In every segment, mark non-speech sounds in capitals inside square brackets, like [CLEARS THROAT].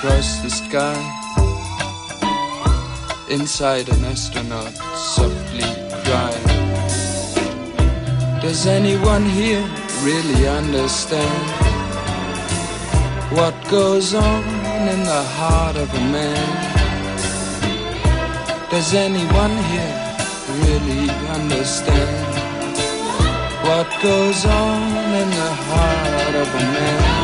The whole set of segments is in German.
across the sky. Inside an astronaut softly crying. Does anyone here really understand what goes on in the heart of a man? Does anyone here really understand what goes on in the heart of a man?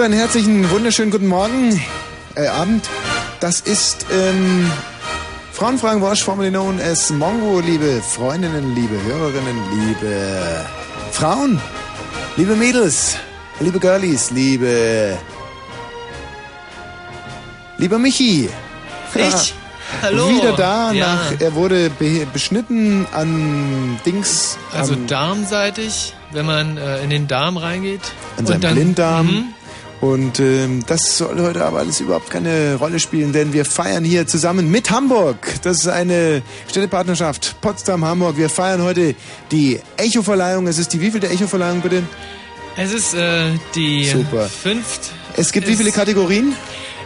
So, einen herzlichen, wunderschönen guten Morgen, äh, Abend. Das ist ähm, Frauenfragen Wasch, formerly known as Mongo, liebe Freundinnen, liebe Hörerinnen, liebe Frauen, liebe Mädels, liebe Girlies, liebe... Lieber Michi. Ich? Hallo. Wieder da, Ja. nach, er wurde be beschnitten an Dings. Also darmseitig, wenn man äh, in den Darm reingeht. an seinem Blinddarm. Und ähm, das soll heute aber alles überhaupt keine Rolle spielen, denn wir feiern hier zusammen mit Hamburg. Das ist eine Städtepartnerschaft Potsdam-Hamburg. Wir feiern heute die Echo-Verleihung. Es ist die wievielte Echo-Verleihung bitte? Es ist äh, die Super. fünft. Es gibt wie viele Kategorien?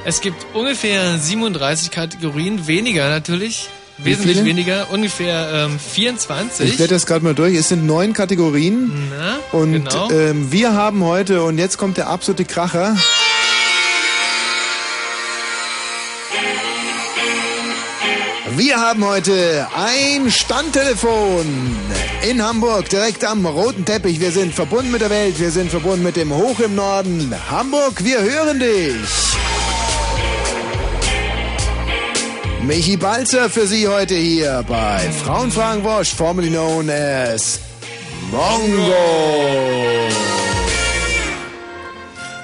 Es gibt ungefähr 37 Kategorien, weniger natürlich. Wesentlich viele? weniger, ungefähr ähm, 24. Ich werde das gerade mal durch. Es sind neun Kategorien. Na, Und genau. ähm, wir haben heute, und jetzt kommt der absolute Kracher. Wir haben heute ein Standtelefon in Hamburg, direkt am roten Teppich. Wir sind verbunden mit der Welt, wir sind verbunden mit dem Hoch im Norden. Hamburg, wir hören dich. Michi Balzer für Sie heute hier bei Frauenfragen Wosch, formerly known as Mongo.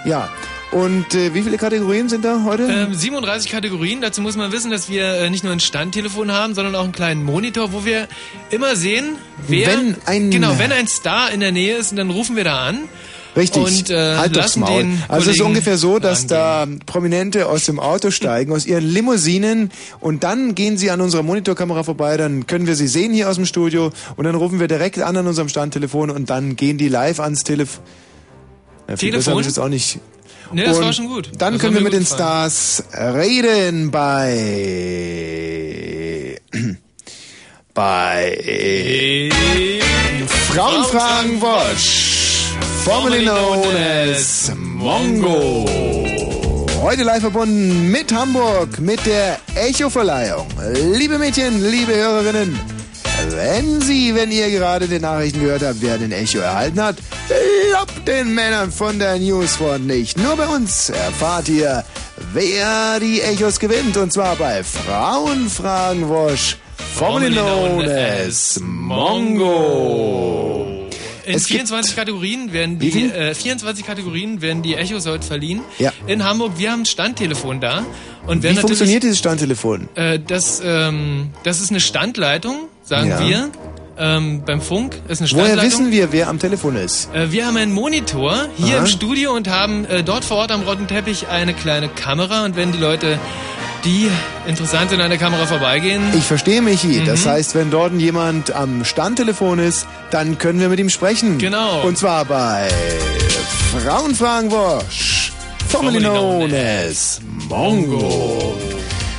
Ja, Und äh, wie viele Kategorien sind da heute? Ähm, 37 Kategorien. Dazu muss man wissen, dass wir äh, nicht nur ein Standtelefon haben, sondern auch einen kleinen Monitor, wo wir immer sehen, wer Wenn ein- genau, wenn ein Star in der Nähe ist, dann rufen wir da an. Richtig, Und, äh, halt das Maul. Also es ist ungefähr so, dass da Prominente aus dem Auto steigen, aus ihren Limousinen und dann gehen sie an unserer Monitorkamera vorbei, dann können wir sie sehen hier aus dem Studio und dann rufen wir direkt an an unserem Standtelefon und dann gehen die live ans Telefon. Ja, Telefon? ich jetzt auch nicht. Ne, das Und war schon gut. Dann Das können wir mit den gefallen. Stars reden bei bei Frauenfragen Wosch, formerly known as Mongo. Heute live verbunden mit Hamburg, mit der Echo-Verleihung. Liebe Mädchen, liebe Hörerinnen, wenn Sie, wenn ihr gerade den Nachrichten gehört habt, wer den Echo erhalten hat, lobt den Männern von der Newsfront nicht. Nur bei uns erfahrt ihr, wer die Echos gewinnt. Und zwar bei Frauenfragen Wosch, formerly known as Mongo. In Es gibt- 24 Kategorien werden die äh, 24 Kategorien werden die Echos heute verliehen. Ja. In Hamburg, wir haben ein Standtelefon da und Wie funktioniert dieses Standtelefon? äh, das ähm, das ist eine Standleitung, sagen Ja. wir. Ähm, beim Funk ist eine Woher Standleitung. wissen wir, wer am Telefon ist? Äh, wir haben einen Monitor hier Aha. im Studio und haben äh, dort vor Ort am roten Teppich eine kleine Kamera und wenn die Leute, die interessant sind an der Kamera vorbeigehen, Ich verstehe, Michi. Das Mhm. heißt, wenn dort jemand am Standtelefon ist, dann können wir mit ihm sprechen. Genau. Und zwar bei Frauenfragen Wosch, known as Mongo.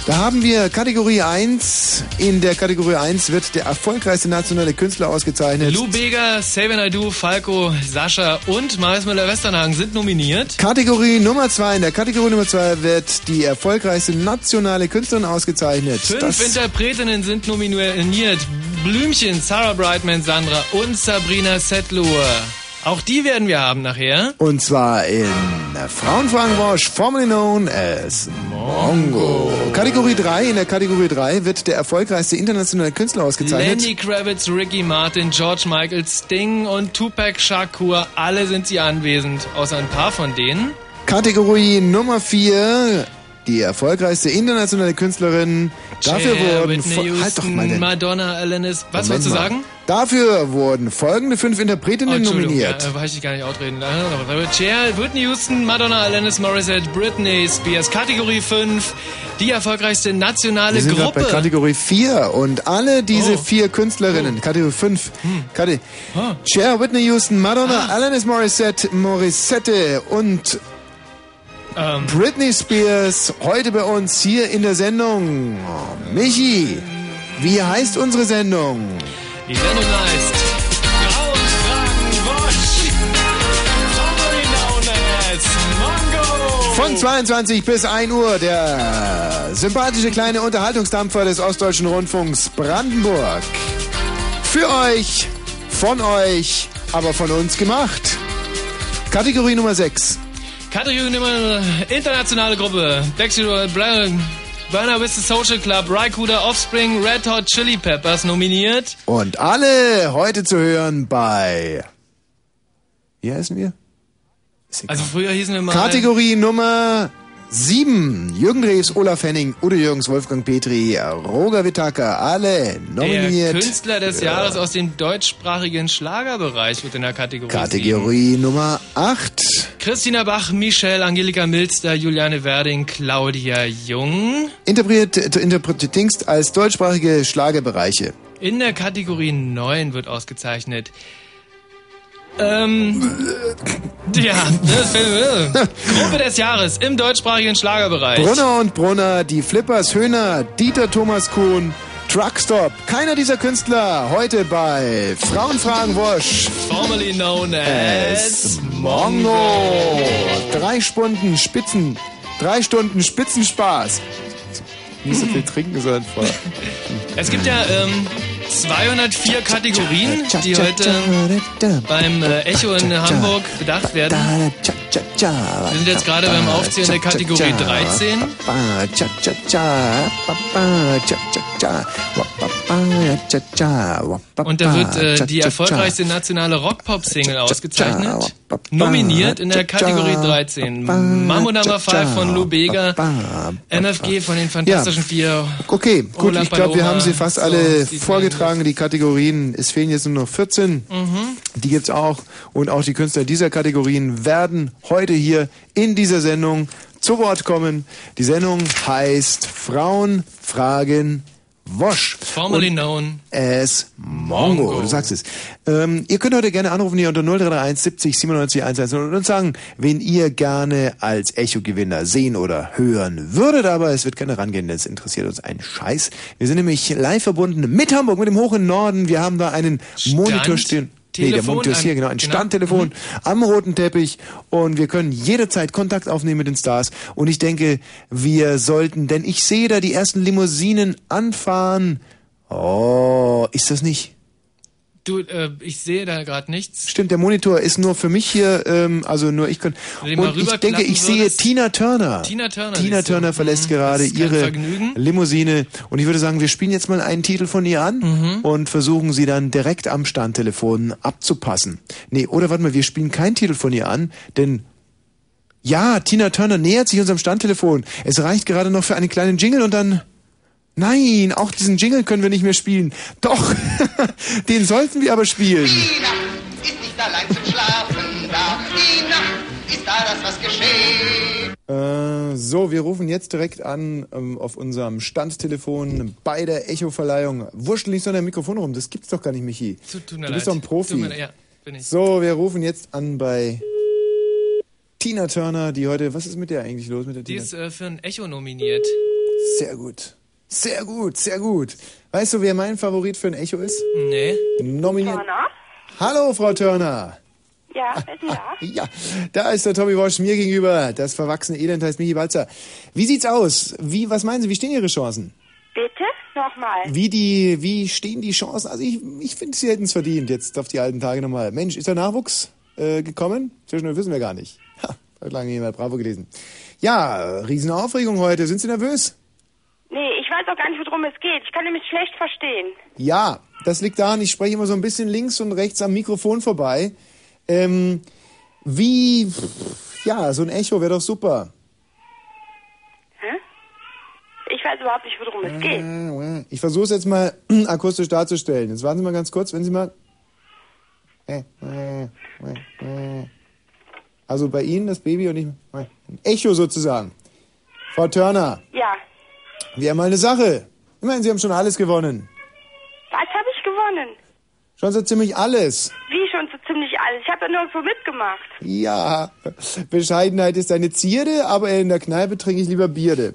Da haben wir Kategorie 1. In der Kategorie 1 wird der erfolgreichste nationale Künstler ausgezeichnet. Lou Bega, Save and I Do, Falco, Sascha und Marius Müller-Westernhagen sind nominiert. Kategorie Nummer 2. In der Kategorie Nummer 2 wird die erfolgreichste nationale Künstlerin ausgezeichnet. Fünf Das- Interpretinnen sind nominiert. Blümchen, Sarah Brightman, Sandra und Sabrina Settler. Auch die werden wir haben nachher. Und zwar in Frauenfragenwosch, formerly known as Mongo. Kategorie 3, in der Kategorie 3 wird der erfolgreichste internationale Künstler ausgezeichnet. Lenny Kravitz, Ricky Martin, George Michael, Sting und Tupac Shakur, alle sind sie anwesend, außer ein paar von denen. Kategorie Nummer 4, die erfolgreichste internationale Künstlerin. Dafür Cher, wurden... Whitney fo- Houston, halt doch mal den... Madonna, Alanis. Was wolltest du sagen? Dafür wurden folgende fünf Interpretinnen Entschuldigung, nominiert. Ja, äh, weiß ich gar nicht outreden. Äh, Cher, Whitney Houston, Madonna, Alanis Morissette, Britney Spears. Kategorie 5, die erfolgreichste nationale Wir sind Gruppe. bei Kategorie 4 und alle diese Oh. vier Künstlerinnen, Kategorie 5, Kate Ah. Cher, Whitney Houston, Madonna, Alanis Morissette, Morissette und Ähm, Britney Spears heute bei uns hier in der Sendung. Michi, wie heißt unsere Sendung? die Sendung heißt. Von 22 bis 1 Uhr der sympathische kleine Unterhaltungsdampfer des Ostdeutschen Rundfunks Brandenburg. Für euch, von euch, aber von uns gemacht. Kategorie Nummer 6. Kategorie Nummer internationale Gruppe. Backstreet Boys, Burner with the Social Club, Raikuda, Offspring, Red Hot Chili Peppers nominiert. Und alle heute zu hören bei. Wie heißen wir? Also früher hießen wir mal... Kategorie Nummer 7. Jürgen Drews, Olaf Henning, Udo Jürgens, Wolfgang Petri, Roger Wittaker, alle Der nominiert. Künstler des Jahres aus dem deutschsprachigen Schlagerbereich wird in der Kategorie. sieben. Kategorie Nummer 8. Christina Bach, Michelle, Angelika Milster, Juliane Werding, Claudia Jung. Interpretiert, interpretiert als deutschsprachige Schlagerbereiche. In der Kategorie 9 wird ausgezeichnet. Ähm, ja, fällt mir- Gruppe des Jahres im deutschsprachigen Schlagerbereich. Brunner und Brunner, die Flippers, Höhner, Dieter Thomas Kuhn, Truckstop. Keiner dieser Künstler heute bei Frauenfragen Wosch. Formerly known as Mongo. Drei Stunden Spitzen, drei Stunden Spitzenspaß. Nicht so viel trinken sollen vor. Es gibt ja ähm, 204 Kategorien, die heute beim äh, Echo in Hamburg bedacht werden. Wir sind jetzt gerade beim Aufzählen der Kategorie 13. Und da wird äh, die erfolgreichste nationale Rock-Pop-Single ausgezeichnet. Nominiert in der Kategorie 13. Mambo Number 5 von Lou Bega. MFG von den Fantastischen Vier. Okay, gut, ich glaube, wir haben sie fast alle vorgetragen, die Kategorien. Es fehlen jetzt nur noch 14. Mhm. Die gibt's auch. Und auch die Künstler dieser Kategorien werden heute hier in dieser Sendung zu Wort kommen. Die Sendung heißt Frauen fragen Wosch. Formerly known as Mongo. Mongo. Du sagst es. Ähm, ihr könnt heute gerne anrufen hier unter 0331 70 97 110 und uns sagen, wen ihr gerne als Echo-Gewinner sehen oder hören würdet. Aber es wird keine rangehen, das interessiert uns einen Scheiß. Wir sind nämlich live verbunden mit Hamburg, mit dem hohen Norden. Wir haben da einen. Monitor stehen. Telefon, nee, der Monitor ist hier, genau, ein genau. Standtelefon mhm. am roten Teppich und wir können jederzeit Kontakt aufnehmen mit den Stars und ich denke, wir sollten, denn ich sehe da die ersten Limousinen anfahren. Oh, ist das nicht? Du, äh, ich sehe da gerade nichts. Stimmt, der Monitor ist nur für mich hier, ähm, also nur ich kann. Und ich denke, ich sehe Tina Turner. Tina Turner. Tina Turner verlässt mhm, gerade ihre Vergnügen. Limousine. Und ich würde sagen, wir spielen jetzt mal einen Titel von ihr an mhm. und versuchen sie dann direkt am Standtelefon abzupassen. Nee, oder warte mal, wir spielen keinen Titel von ihr an, denn ja, Tina Turner nähert sich unserem Standtelefon. Es reicht gerade noch für einen kleinen Jingle und dann Nein, auch diesen Jingle können wir nicht mehr spielen. Doch, [LAUGHS] den sollten wir aber spielen. Die Nacht ist nicht allein zum Schlafen da. Die Nacht ist da das, was geschehen. Äh, so, wir rufen jetzt direkt an ähm, auf unserem Standtelefon bei der Echo-Verleihung. Wurschtel nicht so an der Mikrofon rum, das gibt's doch gar nicht, Michi. Zu, du bist leid. doch ein Profi. Mir, ja, bin ich. So, wir rufen jetzt an bei Tina Turner, die heute, was ist mit der eigentlich los mit der die Tina? Die ist äh, für ein Echo nominiert. Sehr gut. Sehr gut, sehr gut. Weißt du, wer mein Favorit für ein Echo ist? Nee. Nominiert. Turner? Hallo, Frau Turner. Ja, ist da? [LAUGHS] Ja, da ist der Tommy Walsh mir gegenüber. Das verwachsene Elend heißt Michi Balzer. Wie sieht's aus? Wie, was meinen Sie, wie stehen Ihre Chancen? Bitte? Nochmal. Wie die, wie stehen die Chancen? Also ich, ich finde, Sie hätten es verdient, jetzt auf die alten Tage nochmal. Mensch, ist der Nachwuchs äh, gekommen? Zwischendurch wissen wir gar nicht. Ha, hat lange jemand Bravo gelesen. Ja, Riesenaufregung heute. Sind Sie nervös? Nee, ich weiß auch gar nicht, worum es geht. Ich kann nämlich schlecht verstehen. Ja, das liegt daran, ich spreche immer so ein bisschen links und rechts am Mikrofon vorbei. Ähm, wie, ja, so ein Echo wäre doch super. Hä? Ich weiß überhaupt nicht, worum es geht. Äh, ich versuche es jetzt mal [CLEARS THROAT] akustisch darzustellen. Jetzt warten Sie mal ganz kurz, wenn Sie mal... Äh, also bei Ihnen das Baby und ich... Ein Echo sozusagen. Frau Turner. Ja. Haben mal eine Sache. Immerhin, Sie haben schon alles gewonnen. Was habe ich gewonnen? Schon so ziemlich alles. Wie schon so ziemlich alles? Ich habe ja nirgendwo mitgemacht. Ja, Bescheidenheit ist eine Zierde, aber in der Kneipe trinke ich lieber Bierde.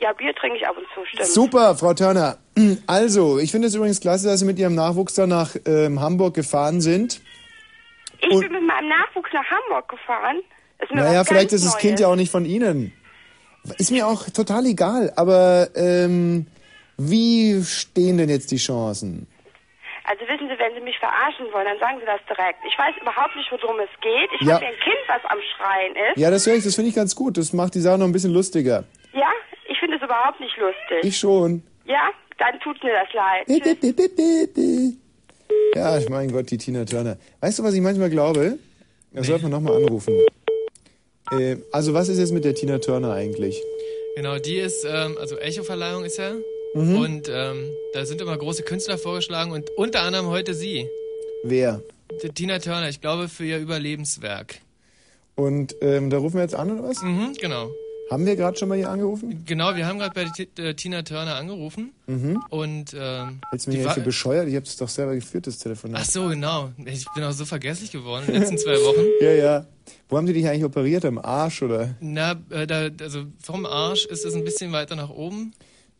Ja, Bier trinke ich ab und zu, stimmt. Super, Frau Turner. [CLEARS THROAT] Also, ich finde es übrigens klasse, dass Sie mit Ihrem Nachwuchs da nach ähm, Hamburg gefahren sind. Ich und bin mit meinem Nachwuchs nach Hamburg gefahren. Naja, vielleicht ist das Neues. Kind ja auch nicht von Ihnen. Ist mir auch total egal, aber ähm, wie stehen denn jetzt die Chancen? Also wissen Sie, wenn Sie mich verarschen wollen, dann sagen Sie das direkt. Ich weiß überhaupt nicht, worum es geht. Ich ja. habe ein Kind, was am Schreien ist. Ja, das höre ich, das finde ich ganz gut. Das macht die Sache noch ein bisschen lustiger. Ja, ich finde es überhaupt nicht lustig. Ich schon. Ja, dann tut mir das leid. ja, mein Gott, die Tina Turner. Weißt du, was ich manchmal glaube? Da nee. sollte man nochmal anrufen. Äh, also was ist jetzt mit der Tina Turner eigentlich? Genau, die ist, ähm, also Echo-Verleihung ist ja. Mhm. Und ähm, da sind immer große Künstler vorgeschlagen und unter anderem heute sie. Wer? Die Tina Turner, ich glaube für ihr Überlebenswerk. Und ähm, da rufen wir jetzt an oder was? Mhm, genau. Haben wir gerade schon mal hier angerufen? Genau, wir haben gerade bei T äh, Tina Turner angerufen. Mhm. Und ähm, Jetzt mich für bescheuert, ich habe es doch selber geführt, das Telefonat. Ach so, genau. Ich bin auch so vergesslich geworden in den letzten zwei Wochen. [LAUGHS] ja, ja. Wo haben die dich eigentlich operiert? Am Arsch oder? Na, äh, da, also vom Arsch ist es ein bisschen weiter nach oben.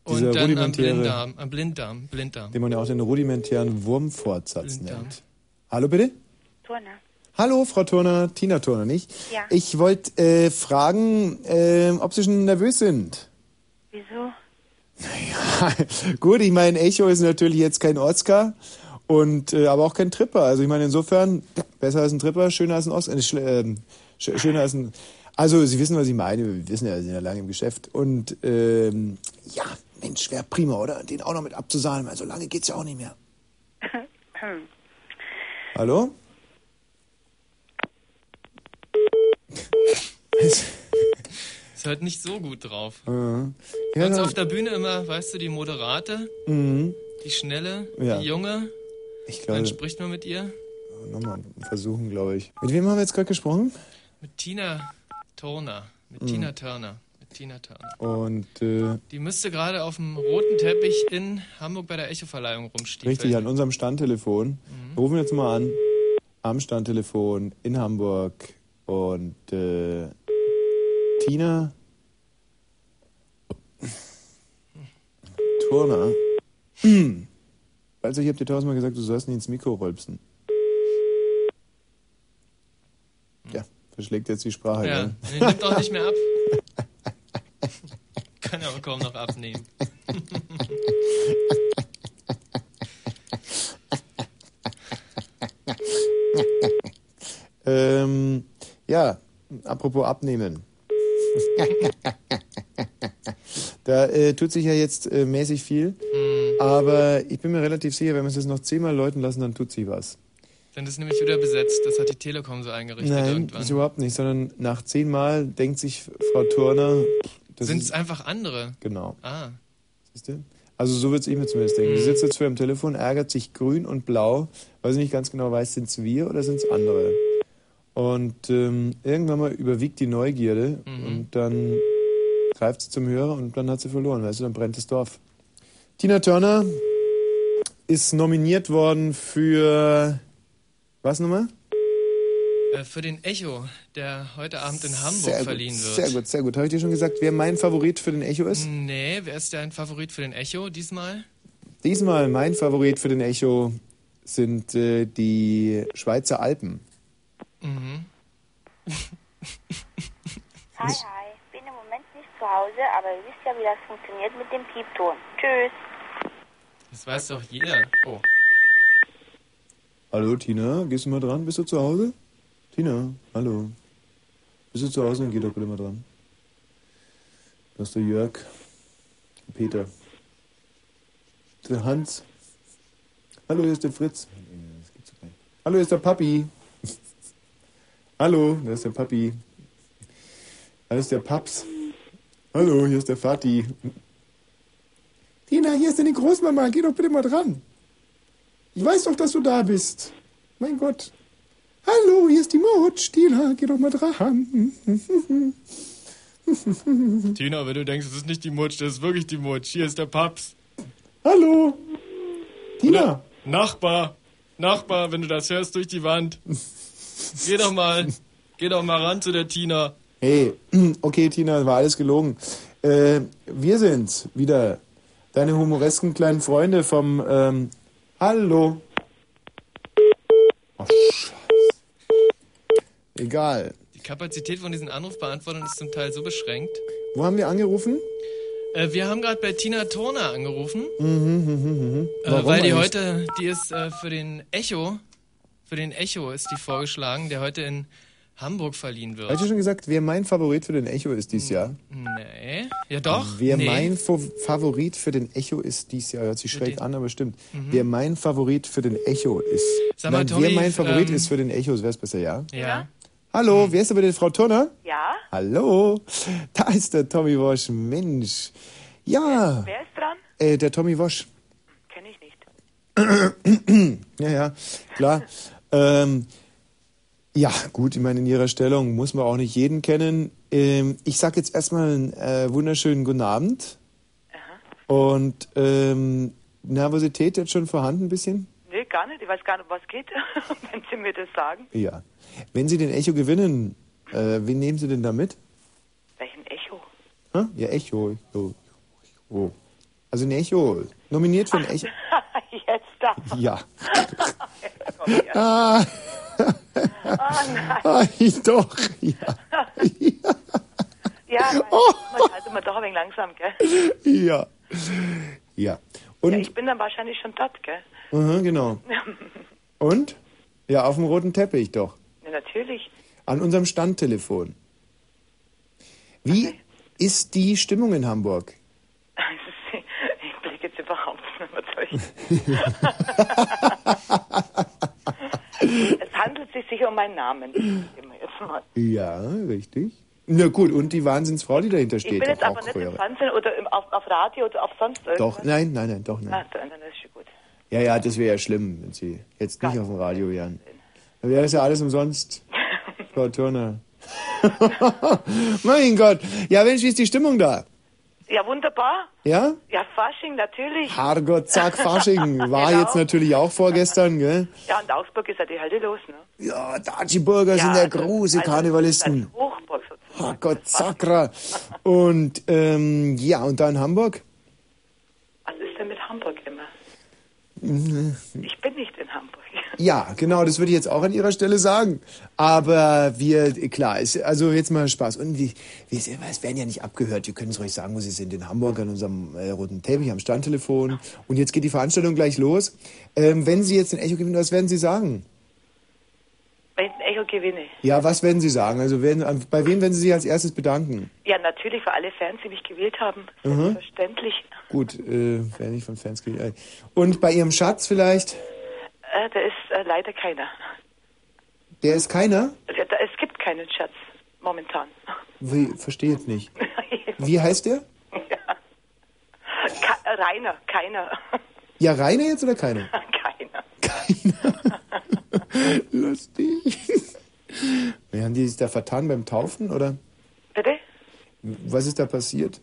Dieser und dann am Blinddarm, am Blinddarm, Blinddarm. Den man ja auch den rudimentären Wurmfortsatz Blinddarm. nennt. Hallo bitte? Turner. Hallo, Frau Turner, Tina Turner, nicht? Ja. Ich wollte äh, fragen, äh, ob Sie schon nervös sind. Wieso? Naja, [LAUGHS] gut, ich meine, Echo ist natürlich jetzt kein Oscar und äh, aber auch kein Tripper. Also ich meine, insofern besser als ein Tripper, schöner als ein Oscar, äh, äh schöner als ein. Also Sie wissen, was ich meine. Wir wissen ja, Sie sind ja lange im Geschäft. Und ähm, ja, Mensch, wäre prima, oder? Den auch noch mit abzusahnen, weil so lange geht's ja auch nicht mehr. [LAUGHS] Hallo? Ist halt nicht so gut drauf. Ja, Sonst dann- auf der Bühne immer, weißt du, die Moderate, Mhm. die Schnelle, Ja. die Junge. Ich Dann glaube, spricht man mit ihr. nochmal versuchen, glaube ich. Mit wem haben wir jetzt gerade gesprochen? Mit Tina Turner. Mit Mhm. Tina Turner. Mit Tina Turner. Und äh, Die müsste gerade auf dem roten Teppich in Hamburg bei der Echo-Verleihung rumstiefeln. richtig, an unserem Standtelefon. Wir rufen jetzt mal an. Am Standtelefon in Hamburg. Und äh, Tina Turner. Hm. Also ich habe dir tausendmal gesagt, du sollst nicht ins Mikro rülpsen. Ja, verschlägt jetzt die Sprache. Ja, gell? nee, nimmt auch nicht mehr ab. [LAUGHS] Kann aber kaum noch abnehmen. [LAUGHS] Ähm, ja, apropos abnehmen. [LAUGHS] da äh, tut sich ja jetzt äh, mäßig viel, aber ich bin mir relativ sicher, wenn wir es jetzt noch zehnmal läuten lassen, dann tut sich was. Dann ist nämlich wieder besetzt. Das hat die Telekom so eingerichtet Nein, irgendwann. ist überhaupt nicht, sondern nach zehnmal denkt sich Frau Turner, Sind es einfach andere? genau, Ah. siehst du? Also so würde ich mir zumindest denken. Die sitzt jetzt vor ihrem Telefon, ärgert sich grün und blau, weil sie nicht ganz genau weiß, sind es wir oder sind es andere. Und ähm, irgendwann mal überwiegt die Neugierde und dann greift sie zum Hörer und dann hat sie verloren, weißt du, dann brennt das Dorf. Tina Turner ist nominiert worden für was nochmal? Äh, für den Echo, der heute Abend in Hamburg Sehr gut, verliehen wird. sehr gut, sehr gut. Habe ich dir schon gesagt, wer mein Favorit für den Echo ist? Nee, wer ist dein Favorit für den Echo diesmal? Diesmal mein Favorit für den Echo sind äh, die Schweizer Alpen. Mhm. Hi, hi. Bin im Moment nicht zu Hause, aber ihr wisst ja, wie das funktioniert mit dem Piepton. Tschüss. Das weiß doch jeder. Oh. Hallo Tina, gehst du mal dran? Bist du zu Hause? Tina, hallo. Bist du zu Hause? Dann geh doch bitte mal dran. Das ist der Jörg, der Peter, der Hans. Hallo, hier ist der Fritz. Das gibt's doch nicht. Hallo, hier ist der Papi. Hallo, da ist der Papi. Da ist der Paps. Hallo, hier ist der Vati. Tina, hier ist deine Großmama. Geh doch bitte mal dran. Ich weiß doch, dass du da bist. Mein Gott. Hallo, hier ist die Mutsch. Tina, geh doch mal dran. Tina, wenn du denkst, es ist nicht die Mutsch, das ist wirklich die Mutsch. Hier ist der Paps. Hallo. Tina. Nachbar, Nachbar, wenn du das hörst durch die Wand. Geh doch mal, geh doch mal ran zu der Tina. Hey, [CLEARS THROAT] okay, Tina, war alles gelogen. Äh, wir sind's wieder. Deine humoresken kleinen Freunde vom, ähm, Hallo. Oh, Scheiße. Egal. Die Kapazität von diesen Anrufbeantwortern ist zum Teil so beschränkt. Wo haben wir angerufen? Äh, wir haben gerade bei Tina Turner angerufen, Mhm, mhm, mhm. äh, Warum weil die eigentlich? heute, die ist äh, für den Echo, für den Echo ist die vorgeschlagen, der heute in Hamburg verliehen wird. Hast du schon gesagt, wer mein Favorit für den Echo ist dieses Jahr? Nee. Ja doch. Wer nee. mein Fa Favorit für den Echo ist dieses Jahr, hört sich schräg den- an, aber stimmt. Wer mein Favorit für den Echo ist. Mhm. Sag mal, Nein, Tommy, wer mein Favorit ähm, ist für den Echo, wäre es besser, ja? Ja. Hallo, wer ist da bitte Frau Turner? Ja? Hallo, da ist der Tommy Wosch, Mensch. Ja, Wer ist dran? äh, der Tommy Wosch. Kenne ich nicht. [CLEARS THROAT] Ja, ja, klar. Ähm, ja, gut, ich meine, in ihrer Stellung muss man auch nicht jeden kennen. Ähm, ich sag jetzt erstmal einen äh, wunderschönen guten Abend. Und ähm, Nervosität jetzt schon vorhanden ein bisschen? Nee, gar nicht. Ich weiß gar nicht, um was geht, [LAUGHS] wenn Sie mir das sagen. Ja. Wenn Sie den Echo gewinnen, äh, wen nehmen Sie denn da mit? Welchen Echo? Hä? Ja, Echo. Echo. Also ein Echo. Nominiert für ein Echo. [LAUGHS] Jetzt da. Ja. [LAUGHS] Ah, Ah, nein. doch. Ja. [LAUGHS] Ja, Oh. man halt immer doch ein wenig langsam, gell? Ja. Ja. Und, Ja, ich bin dann wahrscheinlich schon dort, gell? aha, genau. [LAUGHS] Und? Ja, auf dem roten Teppich doch. Ja, natürlich. An unserem Standtelefon. Wie ist die Stimmung in Hamburg? es [LAUGHS] [LAUGHS] handelt sich sicher um meinen Namen. Ja, richtig. Na gut, und die Wahnsinnsfrau, die dahinter steht. Ich bin jetzt aber nicht im. Fernsehen oder im, auf, auf Radio oder auf sonst irgendwas. Doch, nein, nein, nein, doch, nein. Ah, dann ist schon gut. Ja, ja, das wäre ja schlimm, wenn Sie jetzt nicht auf dem Radio wären. Dann wäre das ja alles umsonst. [LAUGHS] Frau Turner. mein Gott. Ja, Mensch, wie ist die Stimmung da? Ja, wunderbar. Ja? Ja, Fasching natürlich. Herrgott, zack, Fasching. [LAUGHS] War Genau. jetzt natürlich auch vorgestern, gell? Ja, und Augsburg ist ja die Hölle los, ne? Ja, Datschiburger sind ja große Karnevalisten. Hochburg sozusagen. Herrgott, Sakra. Und, ähm, ja, und da in Hamburg? Was ist denn mit Hamburg immer? Mhm. Ich bin nicht. Ja, genau, das würde ich jetzt auch an Ihrer Stelle sagen. Aber wir, klar, ist, also jetzt mal Spaß. Und wie, wie, es werden ja nicht abgehört. Wir können es ruhig sagen, wo Sie sind. In Hamburg an unserem äh, roten Teppich am Standtelefon. Und jetzt geht die Veranstaltung gleich los. Ähm, wenn Sie jetzt ein Echo gewinnen, was werden Sie sagen? Wenn ich ein Echo gewinne. Ja, was werden Sie sagen? Also werden, bei wem werden Sie sich als erstes bedanken? Ja, natürlich für alle Fans, die mich gewählt haben. Mhm. Selbstverständlich. Gut, äh, wer nicht von Fans kriegt. äh. Und bei Ihrem Schatz vielleicht? Äh, da ist äh, leider keiner. Der ist keiner? Ja, da, es gibt keinen Schatz momentan. Wie, verstehe jetzt nicht. [LAUGHS] Wie heißt der? Ke Rainer, keiner. Ja, Rainer jetzt oder keiner? [LAUGHS] keiner. [LAUGHS] Lustig. Wir haben die sich da vertan beim Taufen, oder? Bitte? Was ist da passiert?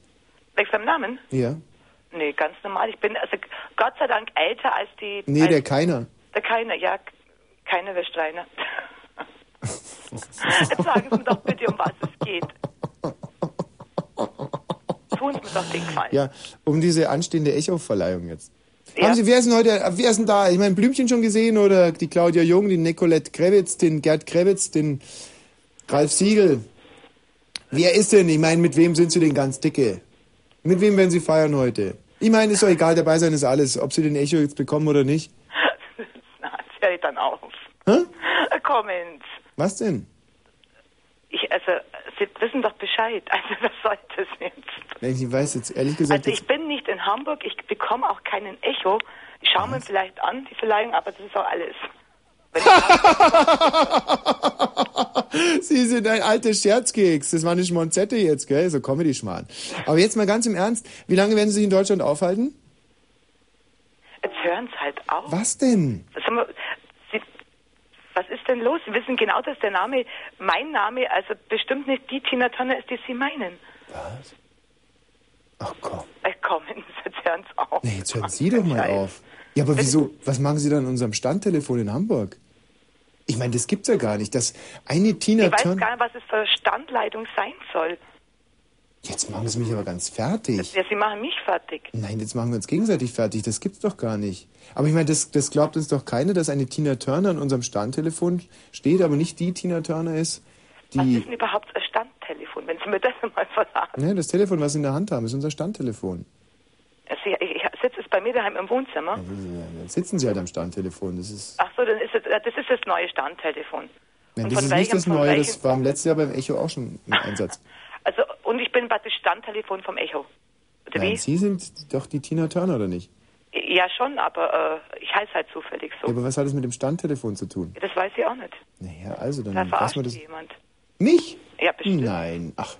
Wegen seinem Namen? Ja. Nee, ganz normal. Ich bin also Gott sei Dank älter als die. Nee, als der keiner. Der keiner, ja. Keiner Rainer. Jetzt sagen Sie mir doch bitte, um was es geht. Tun Sie mir doch den Gefallen. Ja, um diese anstehende Echo-Verleihung jetzt. Ja. Haben Sie, wer ist denn heute, wer ist denn da? Ich meine, Blümchen schon gesehen oder die Claudia Jung, die Nicolette Krewitz, den Gerd Krewitz, den Ralf Siegel? Wer ist denn? Ich meine, mit wem sind Sie denn ganz dicke? Mit wem werden Sie feiern heute? Ich meine, ist doch egal, dabei sein ist alles, ob Sie den Echo jetzt bekommen oder nicht. Na, jetzt höre ich dann auf. Hä? Kommen Sie. Was denn? Ich, also, Sie wissen doch Bescheid. [LAUGHS] Also, was soll das jetzt? Ich weiß jetzt ehrlich gesagt Also, ich bin nicht in Hamburg. Ich bekomme auch keinen Echo. Ich schaue mir vielleicht an, die Verleihung, aber das ist auch alles. [LAUGHS] Sie sind ein alter Scherzkeks. Das war eine Schmonzette jetzt, gell? So Comedy-Schmarrn. Aber jetzt mal ganz im Ernst, wie lange werden Sie sich in Deutschland aufhalten? Jetzt hören Sie halt auf. Was denn? Sag mal, was ist denn los? Sie wissen genau, dass der Name, mein Name, also bestimmt nicht die Tina Turner ist, die Sie meinen. Was? Ach komm. Äh, kommen Sie, [LAUGHS] jetzt hören Sie auf. Nee, jetzt hören Sie doch mal auf. Ja, aber wieso, was machen Sie dann an unserem Standtelefon in Hamburg? Ich meine, das gibt's ja gar nicht, dass eine Tina Ich weiß Turner... gar nicht, was es für Standleitung sein soll. Jetzt machen Sie mich aber ganz fertig. Ja, Sie machen mich fertig. Nein, jetzt machen wir uns gegenseitig fertig. Das gibt's doch gar nicht. Aber ich meine, das, das glaubt uns doch keiner, dass eine Tina Turner an unserem Standtelefon steht, aber nicht die Tina Turner ist, Was die... ist denn überhaupt ein Standtelefon, wenn Sie mir das mal verraten? Ne, das Telefon, was Sie in der Hand haben, ist unser Standtelefon. Also, ich, ich sitze jetzt bei mir daheim im Wohnzimmer. Dann sitzen Sie halt am Standtelefon. Das ist, Ach so, dann ist es, äh, das ist das neue Standtelefon. nein, das ist welchem- nicht das Neue. Das war im letzten Jahr beim Echo auch schon im Einsatz. [LAUGHS] Also, und ich bin praktisch Standtelefon vom Echo. Oder Nein, wie? Sie sind doch die Tina Turner, oder nicht? Ja, schon, aber äh, ich heiße halt zufällig so. Ja, aber was hat das mit dem Standtelefon zu tun? Das weiß ich auch nicht. Naja, also dann Da lassen wir das. Jemand. Mich? Ja, bestimmt. Nein. Ach,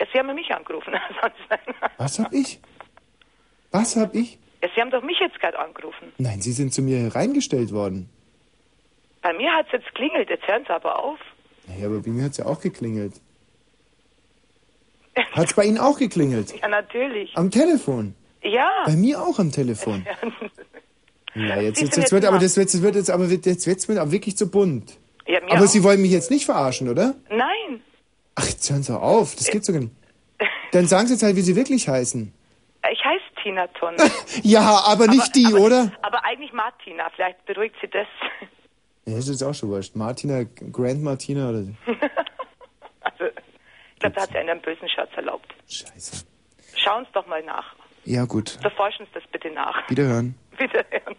Ja, Sie haben mich angerufen. [LAUGHS] Ansonsten- was hab ich? Was hab ich? ja, Sie haben doch mich jetzt gerade angerufen. Nein, Sie sind zu mir reingestellt worden. Bei mir hat es jetzt klingelt. Jetzt hören Sie aber auf. Naja, aber bei mir hat's ja auch geklingelt. Hat's bei Ihnen auch geklingelt? Ja, natürlich. Am Telefon? Ja. Bei mir auch am Telefon. [LAUGHS] Ja, jetzt, jetzt, jetzt wird aber das wird, das wird jetzt aber jetzt wird's mir aber wirklich zu bunt. Ja, mir Aber auch. Sie wollen mich jetzt nicht verarschen, oder? Nein. Ach, jetzt hören Sie auf. Das gibt's doch gar nicht. Dann sagen Sie jetzt halt, wie Sie wirklich heißen. Ich heiße Tina Turner. [LAUGHS] Ja, aber nicht die, oder? aber eigentlich Martina. Vielleicht beruhigt Sie das. Ja, das ist auch schon wurscht. Martina, Grand Martina oder so. [LAUGHS] Ich glaube, da hat sie einen bösen Scherz erlaubt. Scheiße. Schauen Sie doch mal nach. Ja, gut. Verforschen Sie das bitte nach. Wiederhören. Wiederhören.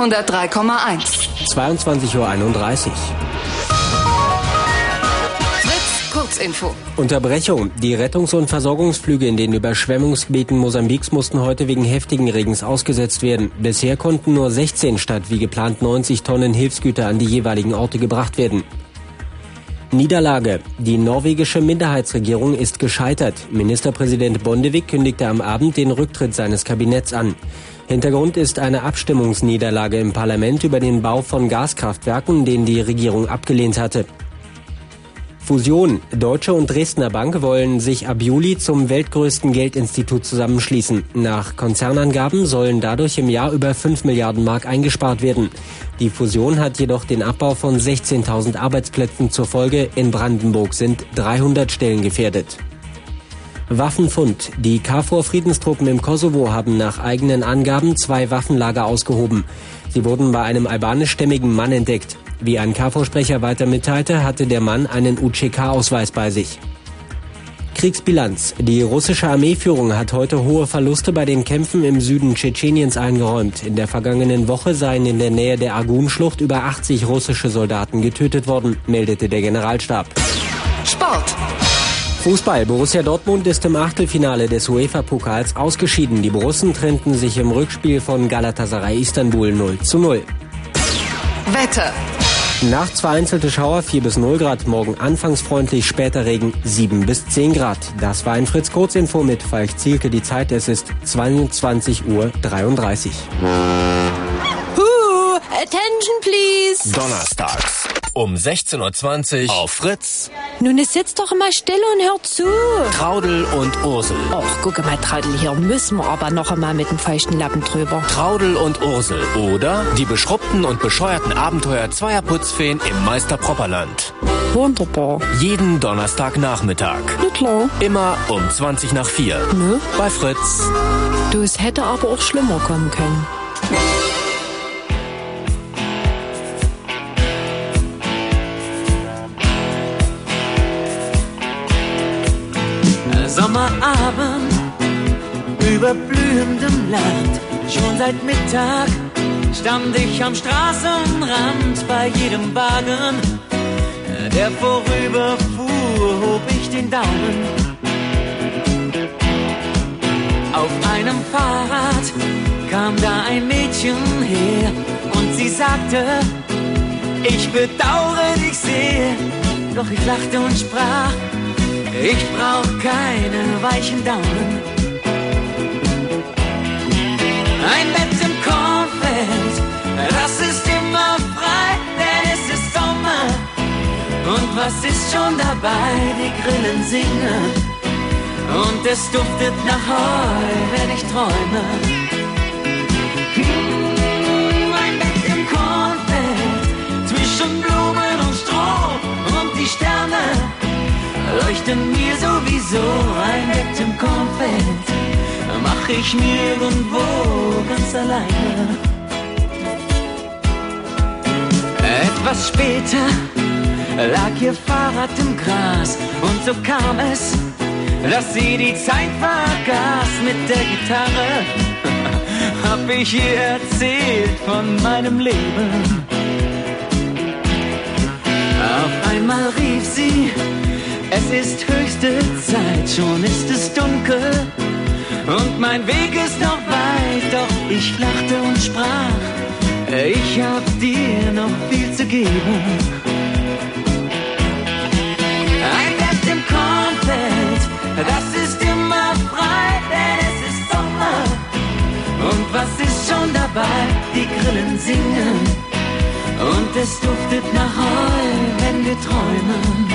103,1. 22.31 Uhr. Kurzinfo. Unterbrechung. Die Rettungs- und Versorgungsflüge in den Überschwemmungsgebieten Mosambiks mussten heute wegen heftigen Regens ausgesetzt werden. Bisher konnten nur 16 statt wie geplant 90 Tonnen Hilfsgüter an die jeweiligen Orte gebracht werden. Niederlage. Die norwegische Minderheitsregierung ist gescheitert. Ministerpräsident Bondevik kündigte am Abend den Rücktritt seines Kabinetts an. Hintergrund ist eine Abstimmungsniederlage im Parlament über den Bau von Gaskraftwerken, den die Regierung abgelehnt hatte. Fusion. Deutsche und Dresdner Bank wollen sich ab Juli zum weltgrößten Geldinstitut zusammenschließen. Nach Konzernangaben sollen dadurch im Jahr über 5 Milliarden Mark eingespart werden. Die Fusion hat jedoch den Abbau von 16.000 Arbeitsplätzen zur Folge. In Brandenburg sind 300 Stellen gefährdet. Waffenfund. Die KFOR-Friedenstruppen im Kosovo haben nach eigenen Angaben zwei Waffenlager ausgehoben. Sie wurden bei einem albanischstämmigen Mann entdeckt. Wie ein KV-Sprecher weiter mitteilte, hatte der Mann einen UCK-Ausweis bei sich. Kriegsbilanz. Die russische Armeeführung hat heute hohe Verluste bei den Kämpfen im Süden Tschetscheniens eingeräumt. In der vergangenen Woche seien in der Nähe der Argun-Schlucht über 80 russische Soldaten getötet worden, meldete der Generalstab. Sport. Fußball. Borussia Dortmund ist im Achtelfinale des UEFA-Pokals ausgeschieden. Die Borussen trennten sich im Rückspiel von Galatasaray Istanbul 0 zu 0. Wetter. Nachts vereinzelte Schauer 4 bis 0 Grad, morgen anfangs freundlich, später Regen 7 bis 10 Grad. Das war ein Fritz Kurzinfo mit Falk Zielke. Die Zeit, es ist 22.33 Uhr. Huh, attention please. Donnerstags um 16.20 Uhr auf Fritz. Nun, es sitzt doch mal still und hört zu. Traudel und Ursel. Och, guck mal, Traudel, hier müssen wir aber noch einmal mit dem feuchten Lappen drüber. Traudel und Ursel. Oder die beschrubbten und bescheuerten Abenteuer zweier Putzfeen im Meister Propperland. Wunderbar. Jeden Donnerstagnachmittag. Na klar. Immer um 20 nach 4. Ne? Bei Fritz. Du, es hätte aber auch schlimmer kommen können. Sommerabend über blühendem Land. Schon seit Mittag stand ich am Straßenrand bei jedem Wagen, der vorüberfuhr, hob ich den Daumen. Auf einem Fahrrad kam da ein Mädchen her und sie sagte, ich bedauere dich sehr. Doch ich lachte und sprach, ich brauch keine weichen Daumen. Ein Bett im Kornfeld, das ist immer frei, denn es ist Sommer. Und was ist schon dabei? Die Grillen singen und es duftet nach Heu, wenn ich träume. Leuchten mir sowieso ein Bett im Kornfeld. Mach ich mir irgendwo ganz alleine. Etwas später lag ihr Fahrrad im Gras und so kam es, dass sie die Zeit vergaß mit der Gitarre. [LAUGHS] Hab ich ihr erzählt von meinem Leben. Auf einmal rief sie, es ist höchste Zeit, schon ist es dunkel und mein Weg ist noch weit, doch ich lachte und sprach, ich hab dir noch viel zu geben. Ein Bett im Kornfeld, das ist immer frei, denn es ist Sommer. Und was ist schon dabei? Die Grillen singen und es duftet nach Heu, wenn wir träumen.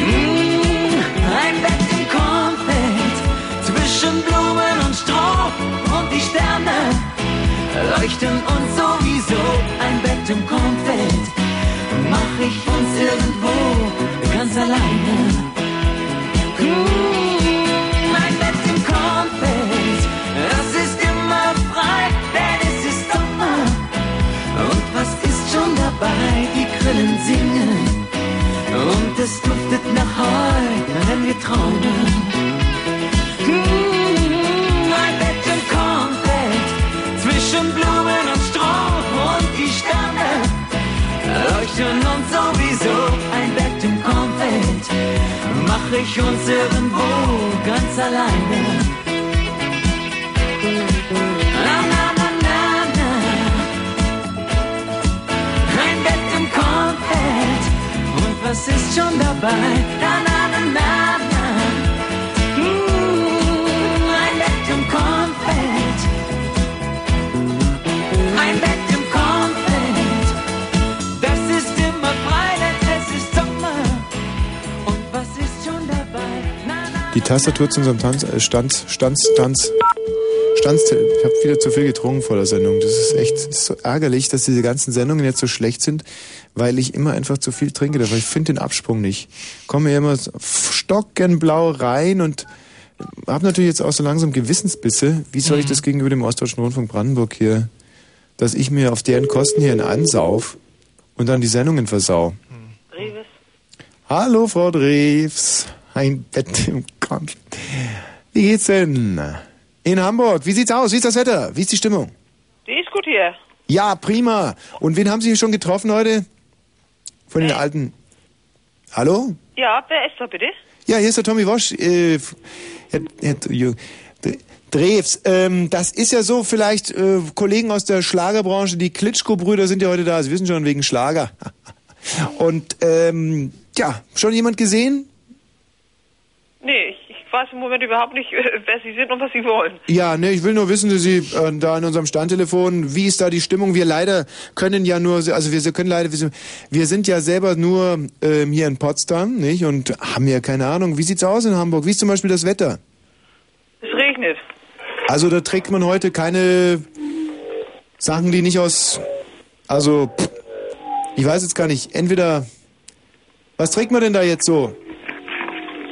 Mmh, ein Bett im Kornfeld, zwischen Blumen und Stroh und die Sterne leuchten uns sowieso. Ein Bett im Kornfeld, mach ich uns irgendwo ganz alleine. Tastatur zu unserem Tanz, äh, Stanz, Stanz, Tanz, Stanz, ich habe wieder zu viel getrunken vor der Sendung. Das ist echt das ist so ärgerlich, dass diese ganzen Sendungen jetzt so schlecht sind, weil ich immer einfach zu viel trinke. Aber ich finde den Absprung nicht. Komme immer so stockenblau rein und habe natürlich jetzt auch so langsam Gewissensbisse. Wie soll ich das gegenüber dem Ostdeutschen Rundfunk Brandenburg hier, dass ich mir auf deren Kosten hier einen ansauf und dann die Sendungen versau? Reves. Hallo, Frau Drews. Ein Bett im Kopf. Wie geht's denn? In Hamburg. Wie sieht's aus? Wie ist das Wetter? Wie ist die Stimmung? Die ist gut hier. Ja, prima. Und wen haben Sie schon getroffen heute? Von den alten. Hallo? Ja, wer ist da bitte? Ja, hier ist der Tommy Wosch. Äh, Herr, Herr Drews, ähm, das ist ja so, vielleicht äh, Kollegen aus der Schlagerbranche, die Klitschko-Brüder sind ja heute da, Sie wissen schon, wegen Schlager. [LAUGHS] Und, ähm, ja, schon jemand gesehen? Nee, ich, ich weiß im Moment überhaupt nicht, [LAUGHS] wer Sie sind und was Sie wollen. Ja, ne, ich will nur wissen, dass Sie äh, da in unserem Standtelefon, wie ist da die Stimmung? Wir leider können ja nur, also wir können leider, wir sind, wir sind ja selber nur ähm, hier in Potsdam, nicht? Und haben ja keine Ahnung, wie sieht's aus in Hamburg? Wie ist zum Beispiel das Wetter? Es regnet. Also da trägt man heute keine Sachen, die nicht aus, also, pff, ich weiß jetzt gar nicht, entweder, was trägt man denn da jetzt so?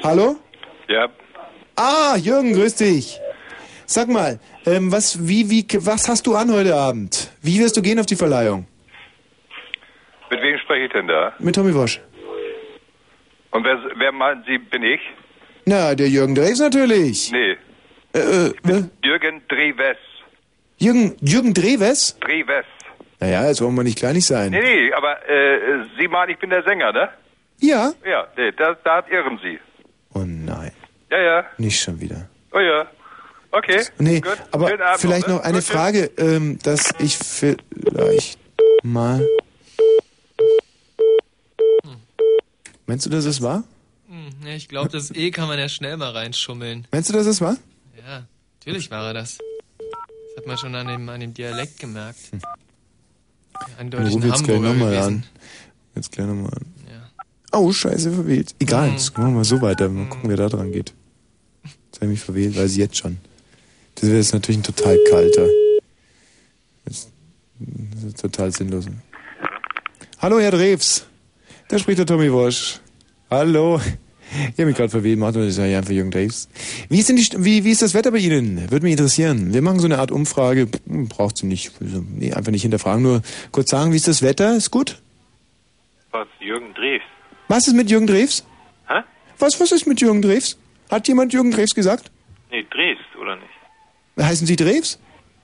Hallo? Ja, Ah, Jürgen, grüß dich. Sag mal, ähm, was, wie, wie, was hast du an heute Abend? Wie wirst du gehen auf die Verleihung? mit wem spreche ich denn da? Mit Tommy Wosch. Und wer, wer meinen Sie, bin ich? Na, der Jürgen Drews natürlich. Nee, Äh, äh? Jürgen Dreves. Jürgen, Jürgen Dreves? Dreves. Naja, jetzt wollen wir nicht kleinig sein. Nee, nee, aber äh, Sie meinen, ich bin der Sänger, ne? Ja? Ja, nee, da, da irren Sie. Oh nein, Ja, ja, nicht schon wieder. oh ja. Okay, Nee, gut. aber Abend vielleicht ne? noch eine Gut. Frage, ähm, dass ich vielleicht mal... Meinst du, dass es war? Hm, ja, ich glaube, das E kann man ja schnell mal reinschummeln. Meinst du, dass es war? Ja, natürlich war er das. Das hat man schon an dem, an dem Dialekt gemerkt. Ja, Ich eindeutig rufe ein jetzt gleich nochmal an. Jetzt gleich nochmal an. Oh, scheiße, verwählt. Egal, Mhm. jetzt machen wir mal so weiter. Mal gucken, wer da dran geht. Jetzt habe ich mich verwählt, weiß ich jetzt schon. Das wäre jetzt natürlich ein total kalter. Das das ist total sinnlos. Hallo, Herr Drews. Da spricht der Tommy Wosch. Hallo. Ich habe mich gerade verwählt, macht das ist ja einfach Jürgen Drews. Wie ist denn die, wie, wie ist das Wetter bei Ihnen? Würde mich interessieren. Wir machen so eine Art Umfrage. Hm, Braucht sie nicht. Also, Nee, einfach nicht hinterfragen. Nur kurz sagen, wie ist das Wetter? Ist gut? Was, Jürgen Dreves? Was ist mit Jürgen Drews? Hä? Was, was ist mit Jürgen Drews? Hat jemand Jürgen Drews gesagt? Nee, Dreves, oder nicht? Heißen Sie Drews?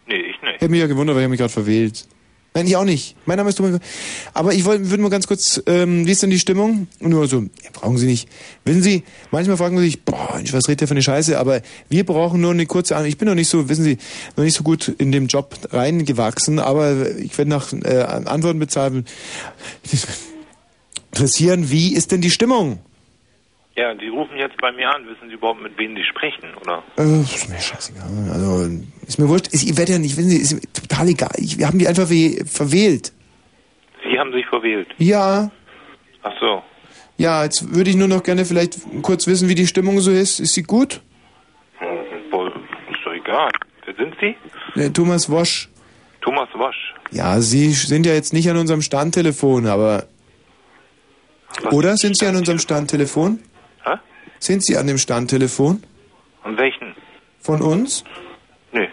Nee, ich Ich nicht. hätte mich ja gewundert, weil ich habe mich gerade verwählt. Nein, ich auch nicht. Mein Name ist Thomas. Aber ich wollte, würde nur ganz kurz, ähm, wie ist denn die Stimmung? Nur so, ja, brauchen Sie nicht. Wissen Sie, manchmal fragen Sie sich, boah, Mensch, was redet der für eine Scheiße? Aber wir brauchen nur eine kurze Ahnung. Ich bin noch nicht so, wissen Sie, noch nicht so gut in dem Job reingewachsen, aber ich werde nach äh, Antworten bezahlen. [LAUGHS] Interessieren, wie ist denn die Stimmung? Ja, die rufen jetzt bei mir an. Wissen Sie überhaupt, mit wem die sprechen, oder? Äh, ist mir scheißegal. Also, ist mir wurscht. Ich werde ja nicht, wissen Sie, ist mir total egal. Ich, wir haben die einfach verwählt. Sie haben sich verwählt. Ja, Ach so. ja, jetzt würde ich nur noch gerne vielleicht kurz wissen, wie die Stimmung so ist. Ist sie gut? Wohl, Ist doch egal. Wer sind Sie? Der Thomas Wosch. Thomas Wasch. Ja, Sie sind ja jetzt nicht an unserem Standtelefon, aber... Oder sind Sie an unserem Standtelefon? Sind Sie an dem Standtelefon An welchen? von uns? Nö.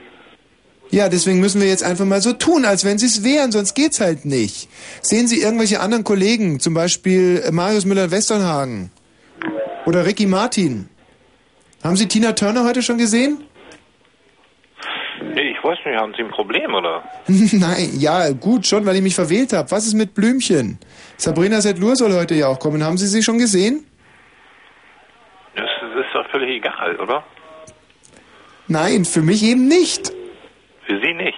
Ja, deswegen müssen wir jetzt einfach mal so tun, als wenn Sie es wären, sonst geht's halt nicht. Sehen Sie irgendwelche anderen Kollegen, zum Beispiel äh, Marius Müller-Westernhagen oder Ricky Martin? Haben Sie Tina Turner heute schon gesehen? Nee, ich weiß nicht, haben Sie ein Problem, oder? [LAUGHS] Nein, ja, gut, schon, weil ich mich verwählt habe. Was ist mit Blümchen? Sabrina Setlur soll heute ja auch kommen. Haben Sie sie schon gesehen? Das völlig egal, oder? Nein, für mich eben nicht. Für Sie nicht.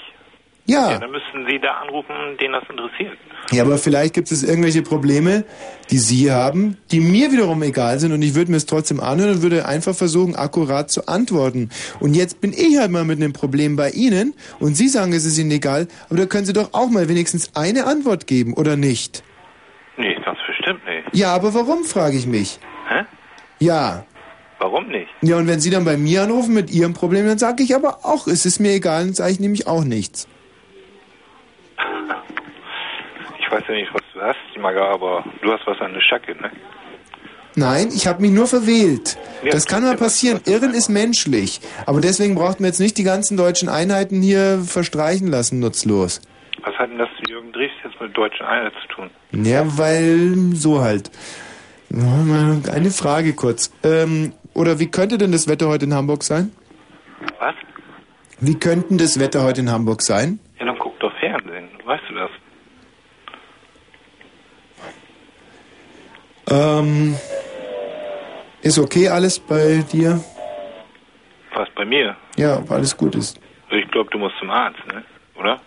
Ja. Ja, dann müssten Sie da anrufen, den das interessiert. Ja, aber vielleicht gibt es irgendwelche Probleme, die Sie haben, die mir wiederum egal sind und ich würde mir es trotzdem anhören und würde einfach versuchen, akkurat zu antworten. Und jetzt bin ich halt mal mit einem Problem bei Ihnen und Sie sagen, es ist Ihnen egal, aber da können Sie doch auch mal wenigstens eine Antwort geben, oder nicht? Nee, ganz bestimmt nicht. Ja, aber warum, frage ich mich. Hä? Ja. Warum nicht? Ja, und wenn Sie dann bei mir anrufen mit Ihrem Problem, dann sage ich aber auch, es ist mir egal, dann sage ich nämlich auch nichts. [LAUGHS] Ich weiß ja nicht, was du hast, Maga, aber du hast was an der Schacke, ne? Nein, ich habe mich nur verwählt. Ja, Das kann mal passieren. Irren ist menschlich. Aber deswegen braucht man jetzt nicht die ganzen deutschen Einheiten hier verstreichen lassen, nutzlos. Was hat denn das zu Jürgen Dries jetzt mit deutschen Einheit zu tun? Ja, weil so halt. Eine Frage kurz. Ähm, oder wie könnte denn das Wetter heute in Hamburg sein? Was? Wie könnten das Wetter heute in Hamburg sein? Ja, dann guck doch Fernsehen. Weißt du das? Ähm, ist okay alles bei dir? Was bei mir? Ja, ob alles gut ist. Also ich glaube, du musst zum Arzt, ne? Oder?